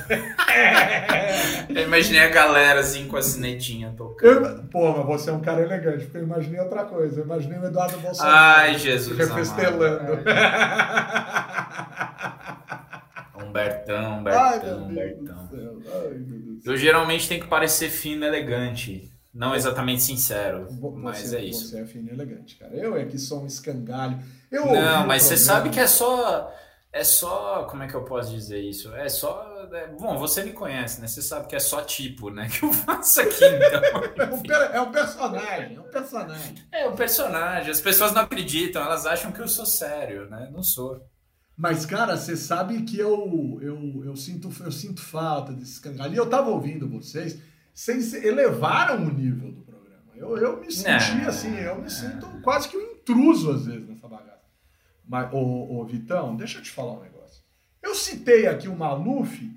B: É. Eu imaginei a galera assim com a sinetinha tocando.
A: Eu, pô, mas você é um cara elegante, porque eu imaginei outra coisa. Eu imaginei o Eduardo Bolsonaro.
B: Ai, Jesus.
A: Refestelando.
B: Humbertão, Humbertão, Humbertão. Eu geralmente tenho que parecer fino e elegante. Não exatamente sincero, mas
A: você,
B: é isso.
A: Você é fino e elegante, cara. Eu é que sou um escangalho. Eu
B: não, mas você sabe que é só. É só. Como é que eu posso dizer isso? É só. É, bom, você me conhece, né? Você sabe que é só tipo, né? Que eu faço aqui, então.
A: é um personagem, é um personagem.
B: É um personagem. As pessoas não acreditam, elas acham que eu sou sério, né? Não sou.
A: Mas, cara, você sabe que eu, eu, eu, sinto, eu sinto falta desse escangalho. E eu tava ouvindo vocês vocês elevaram o nível do programa. Eu, eu me senti assim, eu me sinto quase que um intruso às vezes nessa bagaça. Mas, ô, ô Vitão, deixa eu te falar um negócio. Eu citei aqui o Maluf,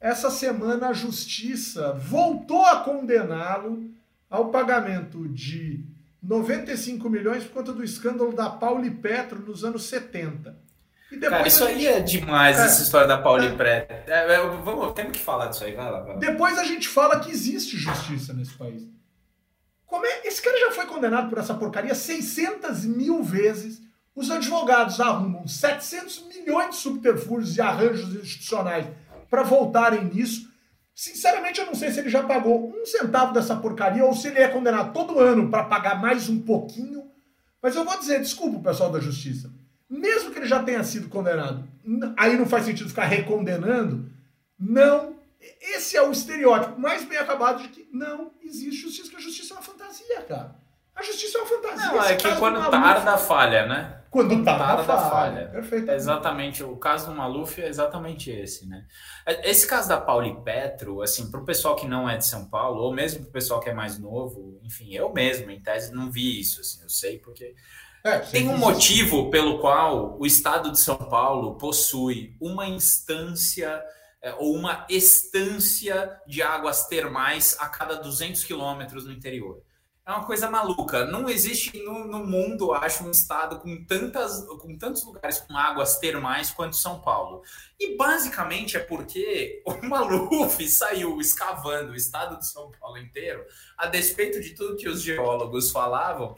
A: essa semana a justiça voltou a condená-lo ao pagamento de 95 milhões por conta do escândalo da Pauli Petro nos anos 70.
B: Cara, isso gente... aí é demais, é. essa história da Pauli é. Pré. É, é, vamos, temos que falar disso aí, vai lá, vai lá.
A: Depois a gente fala que existe justiça nesse país. Como é? Esse cara já foi condenado por essa porcaria 600 mil vezes. Os advogados arrumam 700 milhões de subterfúgios e arranjos institucionais para voltarem nisso. Sinceramente, eu não sei se ele já pagou um centavo dessa porcaria ou se ele é condenado todo ano para pagar mais um pouquinho. Mas eu vou dizer, desculpa o pessoal da justiça mesmo que ele já tenha sido condenado, aí não faz sentido ficar recondenando, não. Esse é o estereótipo mais bem acabado de que não existe justiça, que a justiça é uma fantasia, cara. A justiça é uma fantasia.
B: Não, é que quando tarda falha, né?
A: Quando, quando tarda, tarda falha. falha.
B: Perfeito. É exatamente, o caso do Maluf é exatamente esse, né? Esse caso da Pauli Petro, assim, para o pessoal que não é de São Paulo, ou mesmo para o pessoal que é mais novo, enfim, eu mesmo, em tese, não vi isso, assim, eu sei porque é, Tem um motivo pelo qual o estado de São Paulo possui uma instância é, ou uma estância de águas termais a cada 200 quilômetros no interior. É uma coisa maluca. Não existe no, no, mundo, acho, um estado com, tantas, com tantos lugares com águas termais quanto São Paulo. E basicamente é porque o Maluf saiu escavando o estado de São Paulo inteiro, a despeito de tudo que os geólogos falavam,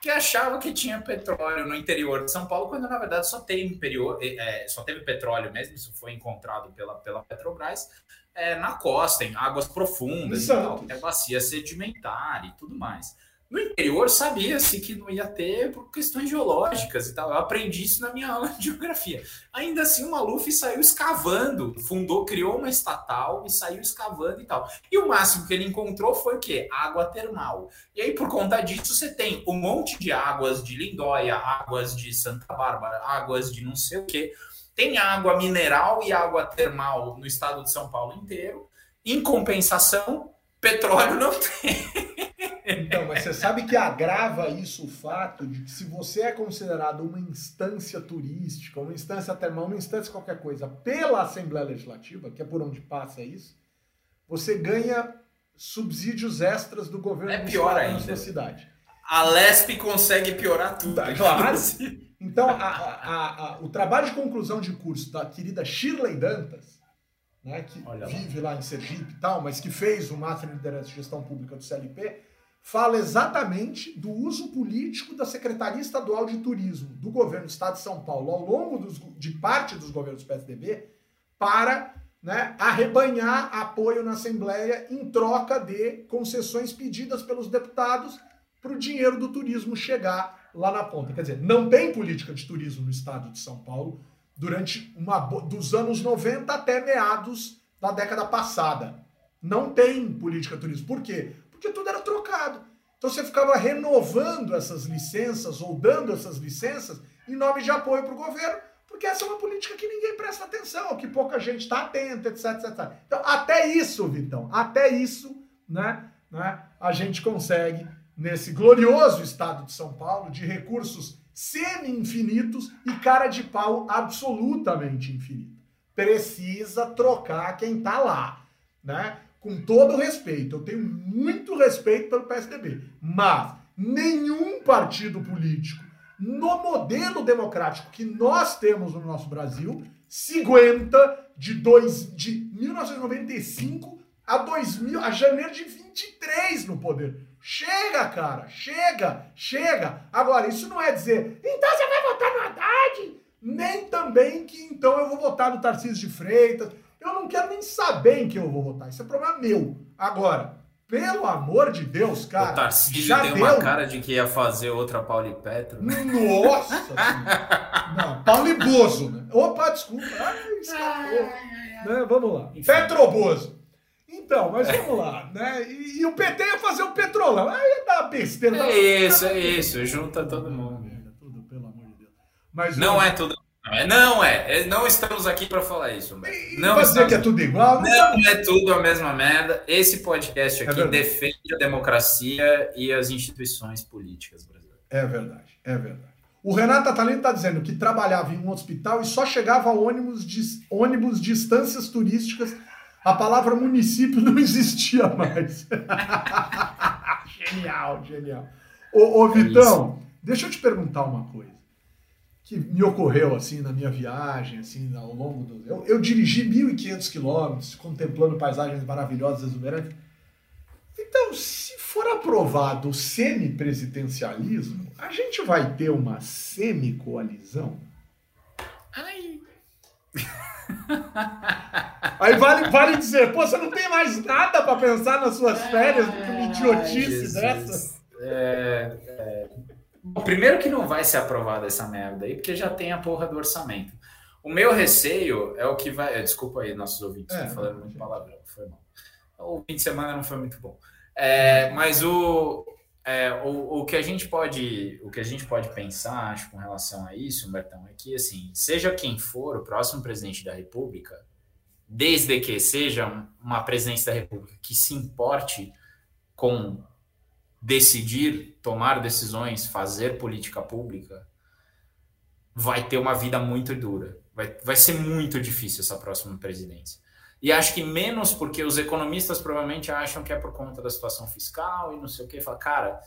B: que achava que tinha petróleo no interior de São Paulo, quando na verdade só tem interior, é, só teve petróleo mesmo, isso foi encontrado pela, pela Petrobras, é, na costa, em águas profundas, tal, é bacia sedimentar e tudo mais. No interior sabia-se que não ia ter por questões geológicas e tal. Eu aprendi isso na minha aula de geografia. Ainda assim, o Maluf saiu escavando, fundou, criou uma estatal e saiu escavando e tal. E o máximo que ele encontrou foi o quê? Água termal. E aí, por conta disso, você tem um monte de águas de Lindóia, águas de Santa Bárbara, águas de não sei o quê. Tem água mineral e água termal no estado de São Paulo inteiro. Em compensação, petróleo não tem.
A: Então, mas você sabe que agrava isso o fato de que se você é considerado uma instância turística, uma instância termal, uma instância qualquer coisa, pela Assembleia Legislativa, que é por onde passa isso, você ganha subsídios extras do governo
B: é pior ainda.
A: na cidade.
B: A Lesp consegue piorar tudo.
A: Tá, claro. Então, a, a, a, o trabalho de conclusão de curso da querida Shirley Dantas, né, que Olha vive lá. lá em Sergipe e tal, mas que fez o Master em Liderança e Gestão Pública do CLP, fala exatamente do uso político da Secretaria Estadual de Turismo do governo do Estado de São Paulo ao longo dos, de parte dos governos do PSDB para né, arrebanhar apoio na Assembleia em troca de concessões pedidas pelos deputados para o dinheiro do turismo chegar lá na ponta. Quer dizer, não tem política de turismo no estado de São Paulo durante uma dos anos 90 até meados da década passada. Não tem política de turismo. Por quê? Porque tudo era trocado. Então você ficava renovando essas licenças ou dando essas licenças em nome de apoio para o governo, porque essa é uma política que ninguém presta atenção, que pouca gente está atenta, etc, etc. Então, até isso, Vitão, até isso, né, né, a gente consegue nesse glorioso estado de São Paulo de recursos semi-infinitos e cara de pau absolutamente infinito. Precisa trocar quem tá lá, né? Com todo respeito, eu tenho muito respeito pelo PSDB, mas nenhum partido político no modelo democrático que nós temos no nosso Brasil se aguenta de, dois, de 1995 a 2000, a janeiro de 23 no poder. Chega, cara, chega, chega. Agora, isso não é dizer, então você vai votar no Haddad? Nem também que então eu vou votar no Tarcísio de Freitas. Eu não quero nem saber em quem eu vou votar. Isso é problema meu. Agora, pelo amor de Deus, cara.
B: O Tarcísio já deu, uma cara de que ia fazer outra Pauli Petro.
A: Nossa! não, Pauli Bozo, né? Opa, desculpa. Ai, escapou. Né? Vamos lá. Petrobozo. Então, mas vamos lá, né? E, e, o PT ia fazer o petrolão. Aí ia dar besteira.
B: É isso, é isso. Junta todo mundo. Tudo, pelo amor de Deus. Mas, não é tudo. Não é, não estamos aqui para falar isso.
A: E,
B: não
A: dizer que é tudo igual?
B: Não, não é tudo a mesma merda. Esse podcast aqui é defende a democracia e as instituições políticas brasileiras.
A: É verdade, é verdade. O Renato Atalino está dizendo que trabalhava em um hospital e só chegava a ônibus de, ônibus de instâncias turísticas a palavra município não existia mais. genial, genial. Ô, ô é Vitão, é deixa eu te perguntar uma coisa que me ocorreu assim na minha viagem, assim, ao longo do. Eu, eu dirigi 1.500 quilômetros, contemplando paisagens maravilhosas, exuberantes. Então, se for aprovado o semipresidencialismo, a gente vai ter uma semi-coalizão? Ai. Aí vale, vale dizer, pô, você não tem mais nada para pensar nas suas férias do que uma idiotice dessa?
B: É, é... Bom, primeiro que não vai ser aprovada essa merda aí, porque já tem a porra do orçamento. O meu receio é o que vai. Desculpa aí, nossos ouvintes, é, falando muito palavrão, foi mal. O fim de semana não foi muito bom. É, mas o, é, o, o, que a gente pode, o que a gente pode pensar, acho, com relação a isso, Humbertão, é que assim, seja quem for o próximo presidente da República, desde que seja uma presidência da República que se importe com decidir, tomar decisões, fazer política pública, vai ter uma vida muito dura. Vai, vai ser muito difícil essa próxima presidência. E acho que menos porque os economistas provavelmente acham que é por conta da situação fiscal e não sei o que. Fala, cara,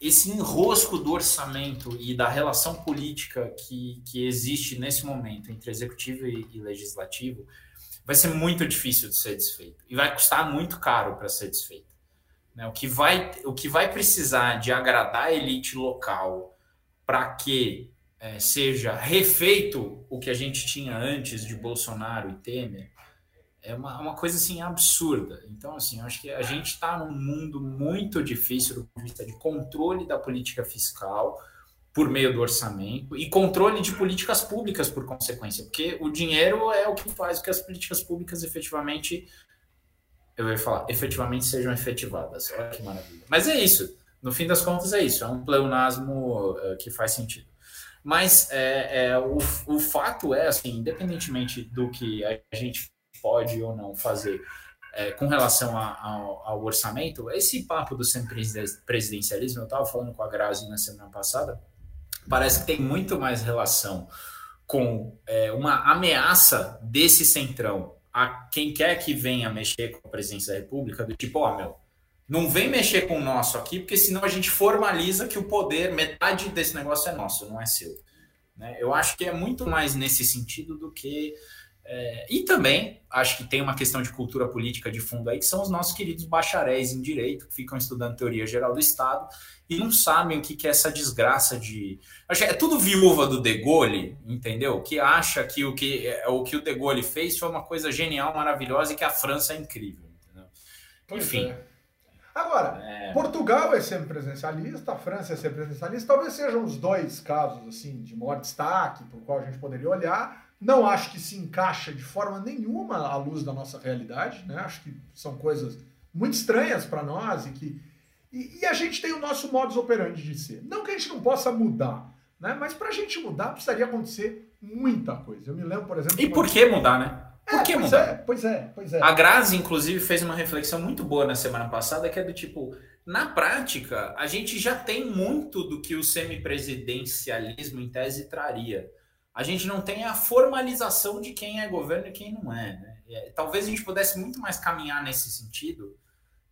B: esse enrosco do orçamento e da relação política que, que existe nesse momento entre executivo e, e legislativo vai ser muito difícil de ser desfeito e vai custar muito caro para ser desfeito. Né? O, que vai, o que vai precisar de agradar a elite local para que é, seja refeito o que a gente tinha antes de Bolsonaro e Temer é uma, uma coisa assim absurda. Então, assim, eu acho que a gente está num mundo muito difícil do ponto de vista de controle da política fiscal por meio do orçamento e controle de políticas públicas por consequência, porque o dinheiro é o que faz que as políticas públicas efetivamente, eu ia falar, efetivamente sejam efetivadas. Olha que maravilha. Mas é isso. No fim das contas, é isso. É um pleonasmo uh, que faz sentido. Mas é, é, o, o fato é, assim, independentemente do que a gente pode ou não fazer é, com relação a, a, ao orçamento, esse papo do presidencialismo, eu estava falando com a Grazi na semana passada, parece que tem muito mais relação com é, uma ameaça desse centrão a quem quer que venha mexer com a presidência da República, do tipo, ó, oh, meu, não vem mexer com o nosso aqui, porque senão a gente formaliza que o poder, metade desse negócio é nosso, não é seu. Né? Eu acho que é muito mais nesse sentido do que. É, e também acho que tem uma questão de cultura política de fundo aí, que são os nossos queridos bacharéis em direito, que ficam estudando teoria geral do Estado e não sabem o que, que é essa desgraça de. É tudo viúva do De Gaulle, entendeu? Que acha que o que o, que o De Gaulle fez foi uma coisa genial, maravilhosa e que a França é incrível. Entendeu? Enfim. É.
A: Agora, é... Portugal é semipresencialista, a França é semipresencialista, talvez sejam os dois casos assim de maior destaque, por qual a gente poderia olhar. Não acho que se encaixa de forma nenhuma à luz da nossa realidade, né? Acho que são coisas muito estranhas para nós e que e, e, a gente tem o nosso modus operandi de ser. Não que a gente não possa mudar, né? Mas para a gente mudar precisaria acontecer muita coisa. Eu me lembro, por exemplo.
B: E por que mudar, né?
A: Por que pois mudar? É, pois é, pois é.
B: A Grazi, inclusive, fez uma reflexão muito boa na semana passada, que é do tipo, na prática, a gente já tem muito do que o semipresidencialismo em tese traria. A gente não tem a formalização de quem é governo e quem não é. Né? Talvez a gente pudesse muito mais caminhar nesse sentido.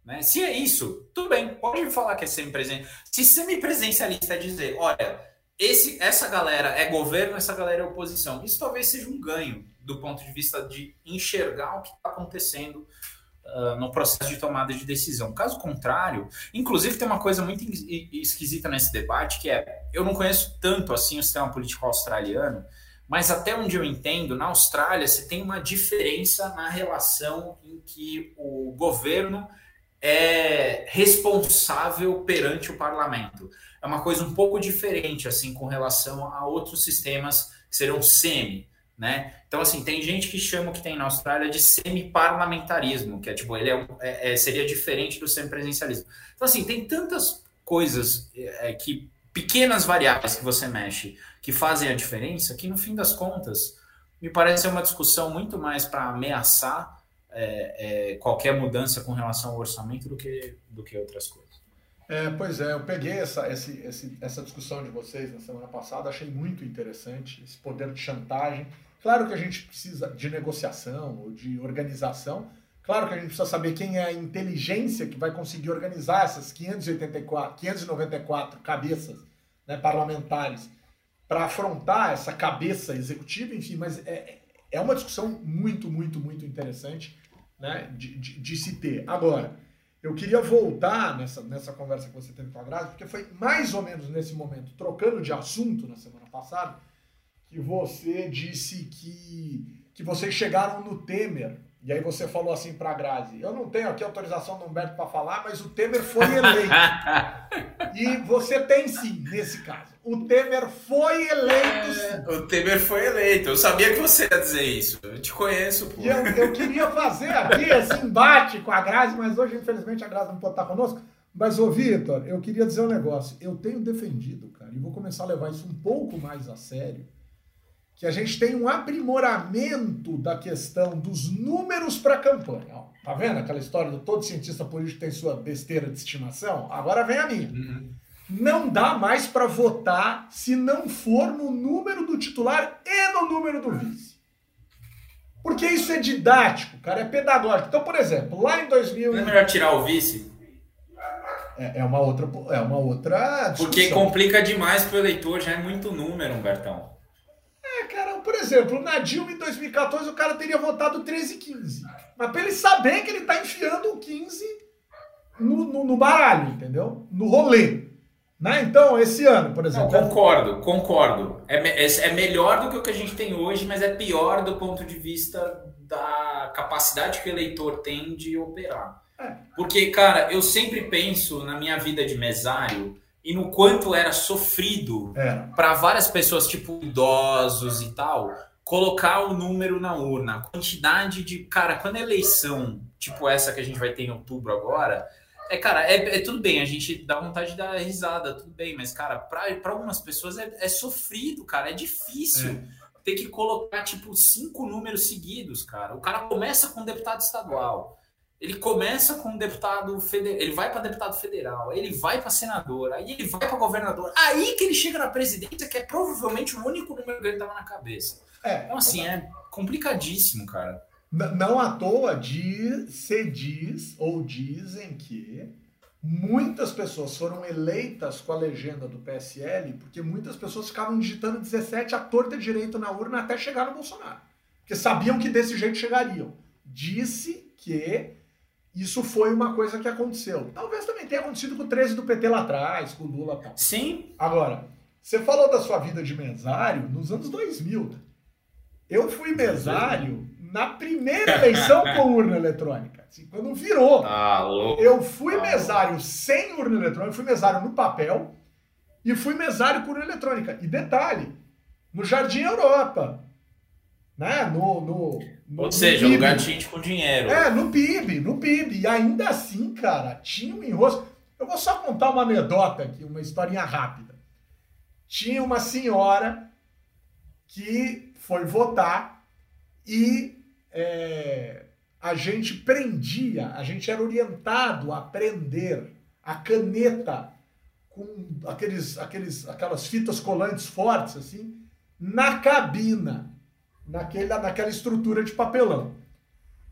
B: Né? Se é isso, tudo bem, pode falar que é semipresencialista. Se semipresencialista é dizer, olha, esse, essa galera é governo, essa galera é oposição, isso talvez seja um ganho do ponto de vista de enxergar o que está acontecendo uh, no processo de tomada de decisão. Caso contrário, inclusive tem uma coisa muito esquisita nesse debate, que é, eu não conheço tanto assim o sistema político australiano, mas até onde eu entendo, na Austrália se tem uma diferença na relação em que o governo é responsável perante o parlamento. É uma coisa um pouco diferente assim com relação a outros sistemas que serão semi né? Então, assim, tem gente que chama o que tem na Austrália de semi-parlamentarismo, que é tipo, ele é, é, é, seria diferente do semipresencialismo. Então, assim, tem tantas coisas é, que, pequenas variáveis que você mexe, que fazem a diferença, que no fim das contas, me parece uma discussão muito mais para ameaçar é, é, qualquer mudança com relação ao orçamento do que, do que outras coisas.
A: É, pois é, eu peguei essa, esse, essa discussão de vocês na semana passada, achei muito interessante esse poder de chantagem Claro que a gente precisa de negociação ou de organização. Claro que a gente precisa saber quem é a inteligência que vai conseguir organizar essas 584, 594 cabeças né, parlamentares para afrontar essa cabeça executiva, enfim, mas é, é uma discussão muito, muito, muito interessante né, de, de, de se ter. Agora, eu queria voltar nessa, nessa conversa que você teve com a Grazi, porque foi mais ou menos nesse momento, trocando de assunto na semana passada, que você disse que, que vocês chegaram no Temer. E aí você falou assim para a Grazi: Eu não tenho aqui autorização do Humberto para falar, mas o Temer foi eleito. e você tem sim, nesse caso. O Temer foi eleito sim.
B: É, o Temer foi eleito. Eu sabia que você ia dizer isso. Eu te conheço, pô.
A: Eu, eu, queria fazer aqui esse embate com a Grazi, mas hoje, infelizmente, a Grazi não pode estar conosco. Mas, ô Vitor, eu queria dizer um negócio. Eu tenho defendido, cara, e vou começar a levar isso um pouco mais a sério que a gente tem um aprimoramento da questão dos números para a campanha. Ó, tá vendo aquela história do todo cientista político tem sua besteira de estimação? Agora vem a minha. Uhum. Não dá mais para votar se não for no número do titular e no número do vice. Porque isso é didático, cara, é pedagógico. Então, por exemplo, lá em 2000...
B: Não é melhor tirar o vice?
A: É, é uma outra... É uma outra
B: discussão. Porque complica demais para o eleitor, já é muito número, Humbertão.
A: Cara, por exemplo, na Dilma em 2014 o cara teria votado 13 e 15. Mas pra ele saber que ele tá enfiando o 15 no, no, no baralho, entendeu? No rolê. Né? Então, esse ano, por exemplo.
B: Não, concordo, concordo. É, é, é, melhor do que o que a gente tem hoje, mas é pior do ponto de vista da capacidade que o eleitor tem de operar. É. Porque, cara, eu sempre penso na minha vida de mesário e no quanto era sofrido é. para várias pessoas, tipo idosos e tal, colocar o número na urna. A quantidade de. Cara, quando é eleição, tipo essa que a gente vai ter em outubro agora. É, cara, é, é tudo bem, a gente dá vontade de dar risada, tudo bem, mas, cara, para algumas pessoas é, é, sofrido, cara, é difícil é. ter que colocar, tipo, cinco números seguidos, cara. O cara começa com deputado estadual, ele começa com um deputado federal, ele vai para deputado federal, ele vai para senador, aí ele vai para governador, aí que ele chega na presidência, que é provavelmente o único número que ele tava na cabeça. É, então, assim, é complicadíssimo, cara.
A: Não à toa diz, se diz ou dizem que muitas pessoas foram eleitas com a legenda do PSL porque muitas pessoas ficavam digitando 17 à torta direito na urna até chegar no Bolsonaro. Porque sabiam que desse jeito chegariam. Disse que isso foi uma coisa que aconteceu. Talvez também tenha acontecido com o 13 do PT lá atrás, com o Lula e tal.
B: Sim.
A: Agora, você falou da sua vida de mesário nos anos 2000. Eu fui mesário na primeira eleição com urna eletrônica. Assim, quando virou.
B: Ah,
A: eu fui mesário sem urna eletrônica, fui mesário no papel e fui mesário com urna eletrônica. E detalhe, no Jardim Europa. Né? No, no,
B: no Ou seja, no lugar tinha com dinheiro.
A: É, no PIB, no PIB. E ainda assim, cara, tinha um enrosco. Eu vou só contar uma anedota aqui, uma historinha rápida. Tinha uma senhora que foi votar e é, a gente prendia, a gente era orientado a prender a caneta com aqueles, aqueles, aquelas fitas colantes fortes, assim, na cabina, naquele, naquela estrutura de papelão.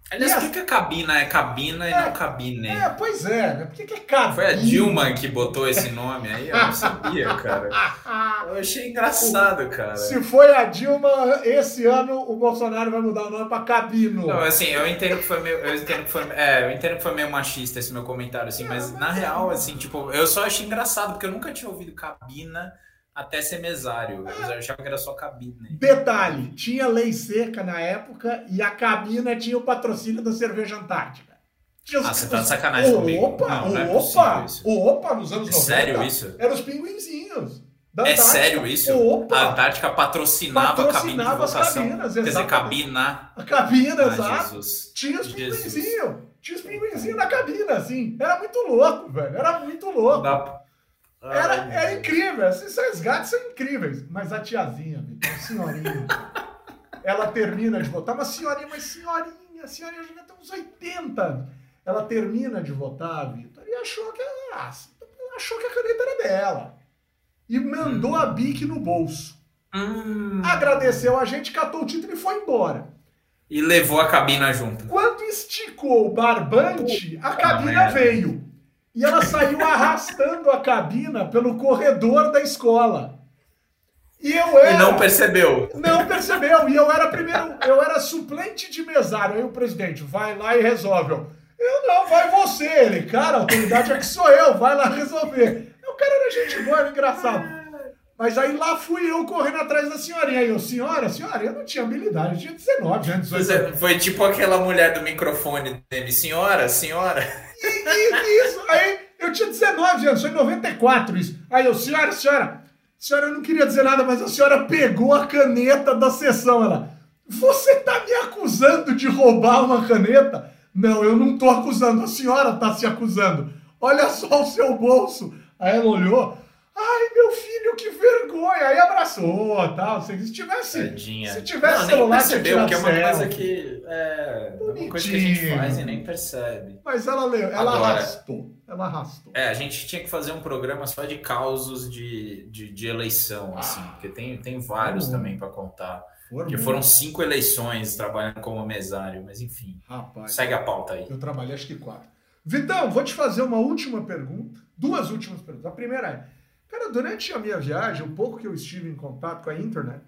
B: Aliás, por que, a cabina é cabina é, e não cabine?
A: É, pois é, né? Por que, que é cabina?
B: Foi a Dilma que botou esse nome aí? Eu não sabia, cara. Eu achei engraçado, cara.
A: Se foi a Dilma, esse ano o Bolsonaro vai mudar o nome pra cabino.
B: Não, assim, eu entendo que foi meio. Eu entendo que foi, é, eu entendo que foi meio machista esse meu comentário, assim, mas na real, assim, tipo, eu só achei engraçado, porque eu nunca tinha ouvido cabina até ser mesário. Eu achava que era só cabine.
A: Detalhe: tinha lei seca na época e a cabina tinha o patrocínio da cerveja Antártica.
B: ah, você tá de sacanagem
A: opa,
B: comigo.
A: Não, não é opa, opa, nos anos é 90.
B: Sério isso?
A: Eram os pinguinzinhos.
B: É sério isso? Opa, a Antártica patrocinava, patrocinava a cabine de votação. Cabinas, Quer dizer, cabina.
A: A cabina, ah, exato. Jesus. Tinha os pinguinzinhos. Tinha os pinguinzinhos na cabina, assim. Era muito louco, velho. Era muito louco. Dá era, era incrível. Esses resgates são incríveis. Mas a tiazinha, a senhorinha, ela termina de votar. Uma senhorinha, mas senhorinha, a senhorinha já tem uns 80 Ela termina de votar, Vitor, e achou que, ah, achou que a caneta era dela. E mandou hum. a bique no bolso.
B: Hum.
A: Agradeceu a gente, catou o título e foi embora.
B: E levou a cabina junto.
A: Quando esticou o barbante, a cabina veio e ela saiu arrastando a cabina pelo corredor da escola. E eu era.
B: E não percebeu.
A: Não percebeu. E eu era primeiro, eu era suplente de mesário. Aí o presidente vai lá e resolve. Eu não, vai você. Ele, cara, a autoridade é que sou eu, vai lá resolver. O cara era gente boa, era engraçado. Mas aí lá fui eu correndo atrás da senhorinha. Aí eu, senhora, senhora, eu não tinha habilidade, eu tinha 19 anos.
B: Foi, foi tipo aquela mulher do microfone dele, senhora, senhora.
A: E, e, isso, aí eu tinha 19 anos, foi em 94 isso. Aí eu, senhora, senhora, senhora, eu não queria dizer nada, mas a senhora pegou a caneta da sessão. Ela, você tá me acusando de roubar uma caneta? Não, eu não tô acusando, a senhora tá se acusando. Olha só o seu bolso. Aí ela olhou, Ai, meu filho, que vergonha! Aí abraçou tal. Se tivesse. Tadinha. Se tivesse não, celular,
B: percebeu, que é uma coisa que. É, uma coisa que a gente faz e nem percebe.
A: Mas ela leu, ela Agora, arrastou. Ela arrastou.
B: É, a gente tinha que fazer um programa só de causos de, de, de eleição, ah, assim, porque tem, tem vários também para contar. Porque foram cinco eleições trabalhando como mesário, mas enfim. Rapaz, segue a pauta aí.
A: Eu trabalhei acho que quatro. Vitão, vou te fazer uma última pergunta. Duas últimas perguntas. A primeira é Cara, durante a minha viagem, o pouco que eu estive em contato com a internet,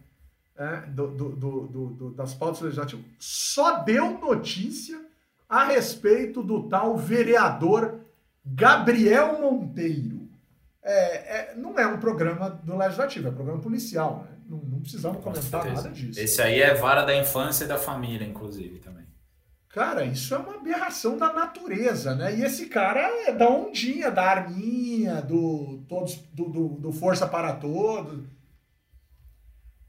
A: é, do, do, do, das pautas legislativas, só deu notícia a respeito do tal vereador Gabriel Monteiro. É, é, não é um programa do legislativo, é um programa policial, né? Não, não precisamos comentar nada disso.
B: Esse aí é vara da infância e da família, inclusive, também.
A: Cara, isso é uma aberração da natureza, né? E esse cara é da ondinha, da arminha, do, todos, do, do, do Força para Todos.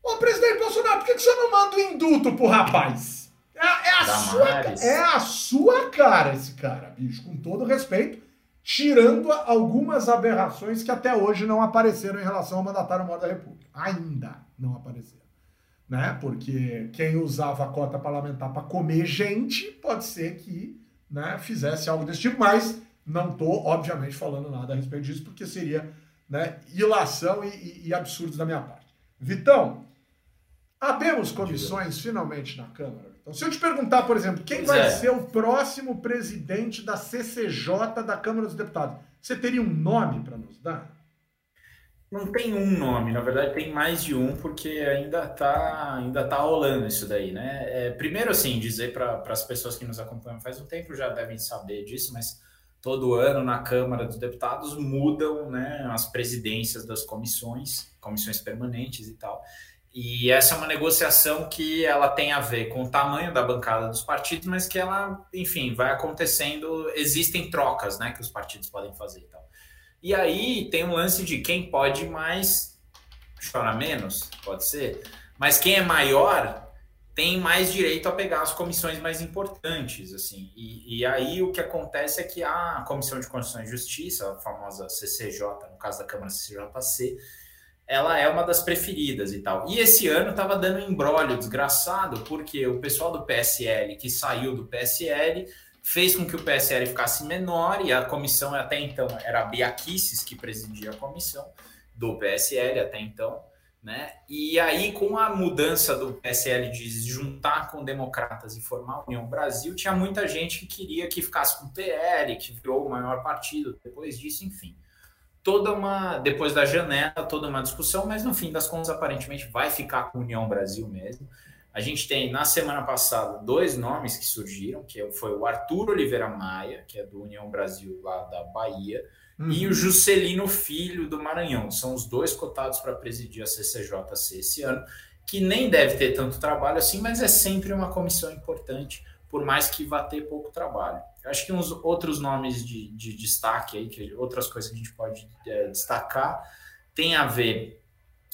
A: Ô, presidente Bolsonaro, por que, que você não manda o um indulto pro rapaz? É, é, a sua, é a sua cara esse cara, bicho, com todo respeito, tirando algumas aberrações que até hoje não apareceram em relação ao mandatário maior da República. Ainda não apareceram né? Porque quem usava a cota parlamentar para comer gente, pode ser que né, fizesse algo desse tipo, mas não estou, obviamente, falando nada a respeito disso, porque seria né, ilação e, e, e absurdos da minha parte. Vitão, Abemos comissões finalmente na Câmara. Então, se eu te perguntar, por exemplo, quem vai
B: é.
A: ser o próximo presidente da CCJ da Câmara dos Deputados, você teria um nome para nos dar?
B: Não tem um nome, na verdade tem mais de um, porque ainda tá, ainda tá rolando isso daí, né? É, primeiro, assim, dizer para as pessoas que nos acompanham faz um tempo já devem saber disso, mas todo ano na Câmara dos Deputados mudam né, as presidências das comissões, comissões permanentes e tal. E essa é uma negociação que ela tem a ver com o tamanho da bancada dos partidos, mas que ela, enfim, vai acontecendo, existem trocas, né, que os partidos podem fazer e tal. E aí tem um lance de quem pode mais chora menos, pode ser, mas quem é maior tem mais direito a pegar as comissões mais importantes, assim. E, e aí o que acontece é que a Comissão de Constituição e Justiça, a famosa CCJ, no caso da Câmara CCJC, ela é uma das preferidas e tal. E esse ano estava dando um embrólio desgraçado, porque o pessoal do PSL, que saiu do PSL, fez com que o PSL ficasse menor e a comissão até então era a Bia Kicis que presidia a comissão do PSL até então, né? E aí com a mudança do PSL de juntar com democratas e formar a União Brasil, tinha muita gente que queria que ficasse com o PL, que virou o maior partido depois disso, enfim. Toda uma depois da janela, toda uma discussão, mas no fim das contas aparentemente vai ficar com a União Brasil mesmo. A gente tem, na semana passada, dois nomes que surgiram, que foi o Arthur Oliveira Maia, que é do União Brasil lá da Bahia,
A: Uhum.
B: e o Juscelino Filho do Maranhão. São os dois cotados para presidir a CCJC esse ano, que nem deve ter tanto trabalho assim, mas é sempre uma comissão importante, por mais que vá ter pouco trabalho. Eu acho que uns outros nomes de, de destaque aí, que outras coisas que a gente pode é, destacar, tem a ver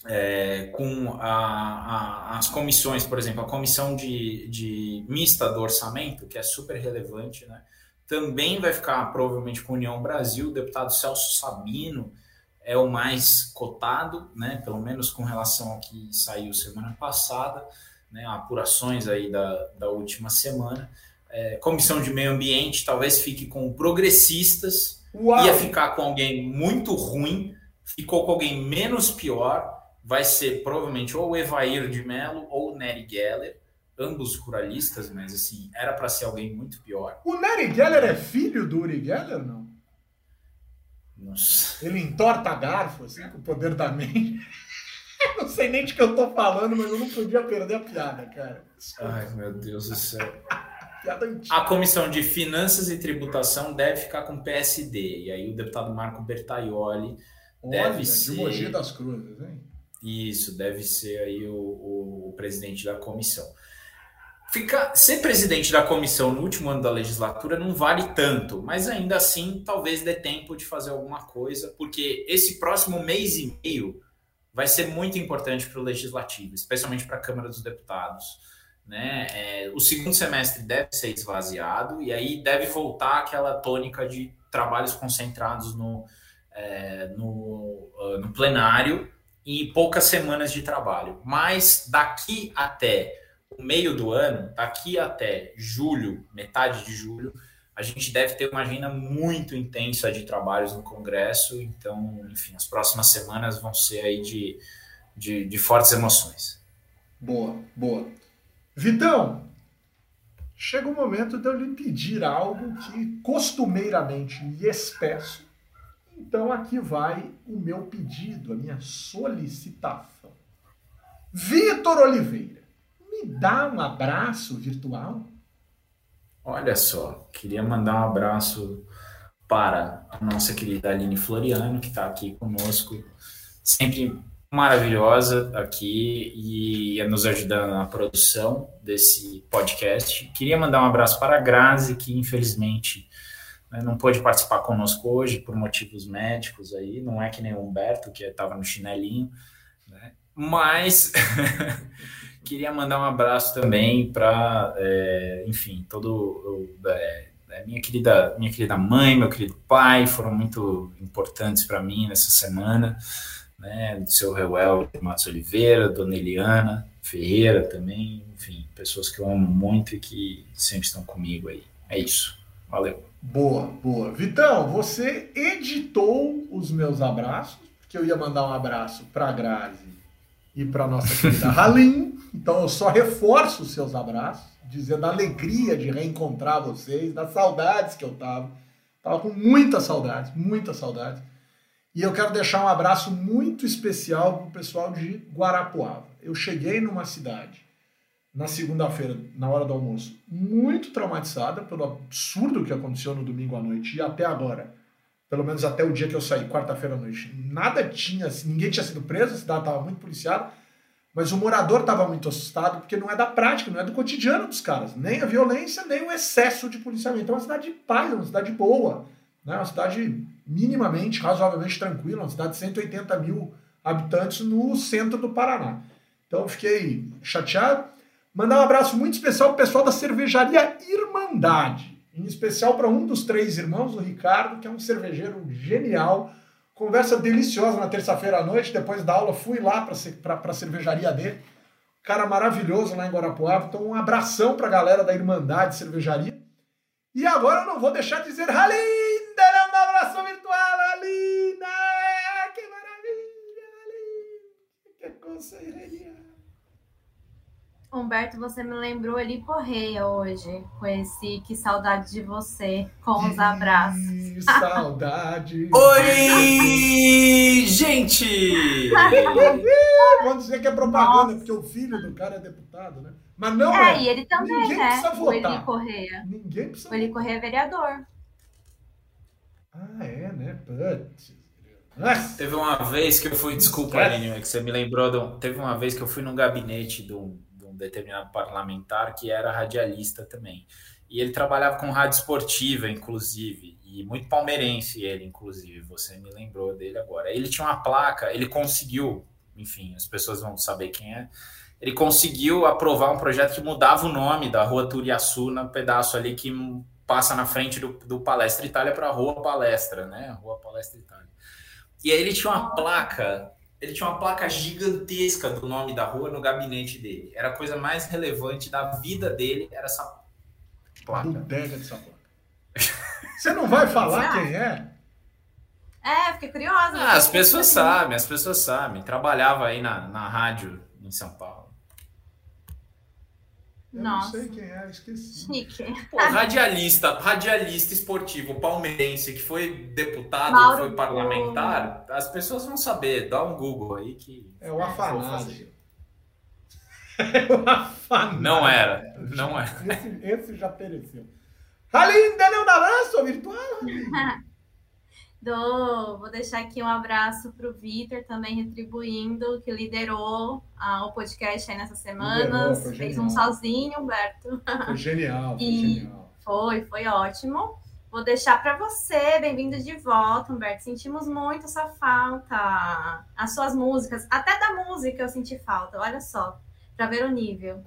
B: é, com a, a, as comissões, por exemplo, a comissão de, de mista do orçamento, que é super relevante, né? Também vai ficar provavelmente com a União Brasil, o deputado Celso Sabino é o mais cotado, né? Pelo menos com relação ao que saiu semana passada, né? Apurações aí da, da última semana. É, comissão de meio ambiente talvez fique com progressistas,
A: Uau!
B: ia ficar com alguém muito ruim, ficou com alguém menos pior, vai ser provavelmente ou o Evair de Mello ou o Nery Geller, ambos ruralistas, mas assim, era para ser alguém muito pior.
A: O Nery Geller é filho do Uri Geller, não?
B: Nossa.
A: Ele entorta garfo, assim, com o poder da mente. não sei nem de que eu tô falando, mas eu não podia perder a piada, cara. Desculpa,
B: Ai, meu Deus do céu. A comissão de finanças e tributação deve ficar com o PSD, e aí o deputado Marco Bertaioli deve
A: Olha, de
B: ser-
A: Mogi das Cruzes, hein?
B: Isso, deve ser aí o, o- o presidente da comissão. Ficar, ser presidente da comissão no último ano da legislatura não vale tanto, mas ainda assim talvez dê tempo de fazer alguma coisa, porque esse próximo mês e meio vai ser muito importante para o legislativo, especialmente para a Câmara dos Deputados. Né? É, o segundo semestre deve ser esvaziado e aí deve voltar aquela tônica de trabalhos concentrados no, é, no, ah, no plenário e poucas semanas de trabalho. Mas daqui até o meio do ano, daqui até julho, metade de julho, a gente deve ter uma agenda muito intensa de trabalhos no Congresso. Então, enfim, as próximas semanas vão ser aí de, de, de fortes emoções.
A: Boa, boa. Vitão, chega o momento de eu lhe pedir algo que costumeiramente lhes peço. Então aqui vai o meu pedido, a minha solicitação. Vitor Oliveira, me dá um abraço virtual?
B: Olha só, queria mandar um abraço para a nossa querida Aline Floriano, que está aqui conosco, sempre maravilhosa aqui e nos ajudando na produção desse podcast. Queria mandar um abraço para a Grazi, que infelizmente né, não pôde participar conosco hoje por motivos médicos aí, não é que nem o Humberto, que estava no chinelinho, né? mas queria mandar um abraço também para, é, enfim, todo é, minha querida minha querida mãe, meu querido pai foram muito importantes para mim nessa semana, né? Do seu Reuel Matos Oliveira, Dona Eliana Ferreira também, enfim, pessoas que eu amo muito e que sempre estão comigo aí. É isso. Valeu.
A: Boa, boa. Vitão, você editou os meus abraços, porque eu ia mandar um abraço para a Grazi e para nossa querida Halim, Então eu só reforço os seus abraços, dizendo a alegria de reencontrar vocês, das saudades que eu tava. Tava com muitas saudades, muitas saudades. E eu quero deixar um abraço muito especial para o pessoal de Guarapuava. Eu cheguei numa cidade na segunda-feira, na hora do almoço, muito traumatizada pelo absurdo que aconteceu no domingo à noite e até agora, pelo menos até o dia que eu saí, quarta-feira à noite, nada tinha, ninguém tinha sido preso, a cidade estava muito policiada, mas o morador estava muito assustado porque não é da prática, não é do cotidiano dos caras, nem a violência, nem o excesso de policiamento. É uma cidade de paz, é uma cidade boa, né? uma cidade minimamente, razoavelmente tranquila, uma cidade de 180 mil habitantes no centro do Paraná. Então fiquei chateado. Mandar um abraço muito especial para o pessoal da cervejaria Irmandade, em especial para um dos três irmãos, o Ricardo, que é um cervejeiro genial. Conversa deliciosa na terça-feira à noite, depois da aula fui lá para a cervejaria dele. Cara maravilhoso lá em Guarapuava. Então, um abração para a galera da Irmandade Cervejaria. E agora eu não vou deixar de dizer Halinda, um abraço virtual, Halinda! Que maravilha, Halinda! Que genial!
C: Humberto, você me lembrou ali Correia hoje, com esse Que Saudade de Você, com os abraços.
A: Que saudade!
B: Oi, gente!
A: Vamos dizer que é propaganda, Nossa. porque o filho do cara é deputado, né? Mas não é.
C: É, e ele também,
A: Ninguém
C: né?
A: precisa
C: O Eli
A: votar.
C: Correia.
A: Ninguém precisa
C: O Eli Correia é vereador.
A: Ah, é, né? Putz. Nossa.
B: Teve uma vez que eu fui, desculpa. Aline, é que você me lembrou, de um- teve uma vez que eu fui num gabinete de um, de um determinado parlamentar que era radialista também. E ele trabalhava com rádio esportiva, inclusive, e muito palmeirense ele, inclusive, você me lembrou dele agora. Ele tinha uma placa, ele conseguiu, enfim, as pessoas vão saber quem é, ele conseguiu aprovar um projeto que mudava o nome da rua Turiaçu no pedaço ali que passa na frente do, do Palestra Itália para a Rua Palestra, né? Rua Palestra Itália. E aí ele tinha uma placa, ele tinha uma placa gigantesca do nome da rua no gabinete dele. Era a coisa mais relevante da vida dele, era essa placa.
A: Bodega dessa placa. Você não vai falar quem é?
C: É, fiquei curiosa.
B: Ah, as pessoas sabem, as pessoas sabem. Trabalhava aí na, na rádio em São Paulo.
A: Eu
C: Nossa.
A: não sei quem é, esqueci.
C: Chique.
B: Pô, radialista, radialista esportivo palmeirense que foi deputado,
C: Mauro
B: foi parlamentar, as pessoas vão saber. Dá um Google aí que.
A: É o
B: Vou
A: Afanásio. É o Afanásio.
B: Não era, não era.
A: Esse, esse já pereceu. Alinda não dará sua virtual?
C: Dou, vou deixar aqui um abraço pro Vitor, também retribuindo, que liderou ah, o podcast aí nessas semanas.
A: Liderou,
C: Fez um sozinho, Humberto.
A: Foi genial, foi genial.
C: Foi, foi ótimo. Vou deixar para você, bem-vindo de volta, Humberto. Sentimos muito sua falta. As suas músicas, até da música eu senti falta, olha só, para ver o nível.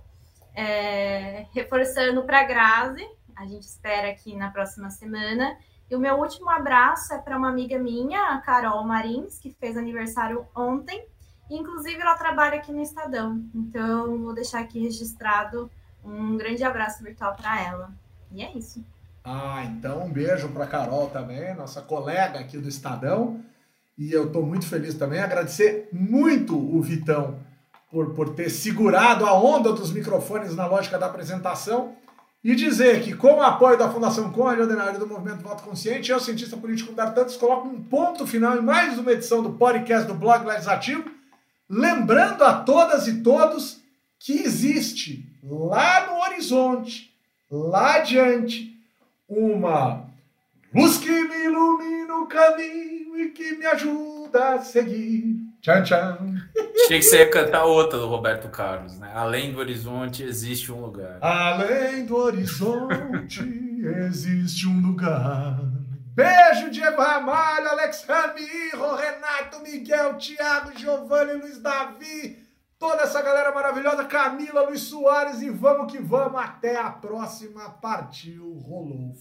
C: É, reforçando para Grazi, a gente espera aqui na próxima semana. E o meu último abraço é para uma amiga minha, a Carol Marins, que fez aniversário ontem. Inclusive, ela trabalha aqui no Estadão. Então, vou deixar aqui registrado um grande abraço virtual para ela. E é isso.
A: Ah, então um beijo para Carol também, nossa colega aqui do Estadão. E eu estou muito feliz também. Agradecer muito o Vitão por, por ter segurado a onda dos microfones na lógica da apresentação. E dizer que, com o apoio da Fundação Conde Ordinário do Movimento Voto Consciente, eu, cientista político Humberto Tantos, coloco um ponto final em mais uma edição do podcast do Blog Legislativo. Lembrando a todas e todos que existe lá no horizonte, lá adiante, uma luz que me ilumina o caminho e que me ajuda a seguir. Tchan, tchan.
B: Achei que você ia cantar outra do Roberto Carlos, né? Além do horizonte existe um lugar.
A: Além do horizonte existe um lugar. Beijo, Diego Ramalho, Alex Ramiro, Renato, Miguel, Thiago, Giovanni, Luiz Davi, toda essa galera maravilhosa, Camila, Luiz Soares e vamos que vamos. Até a próxima. Partiu, rolou.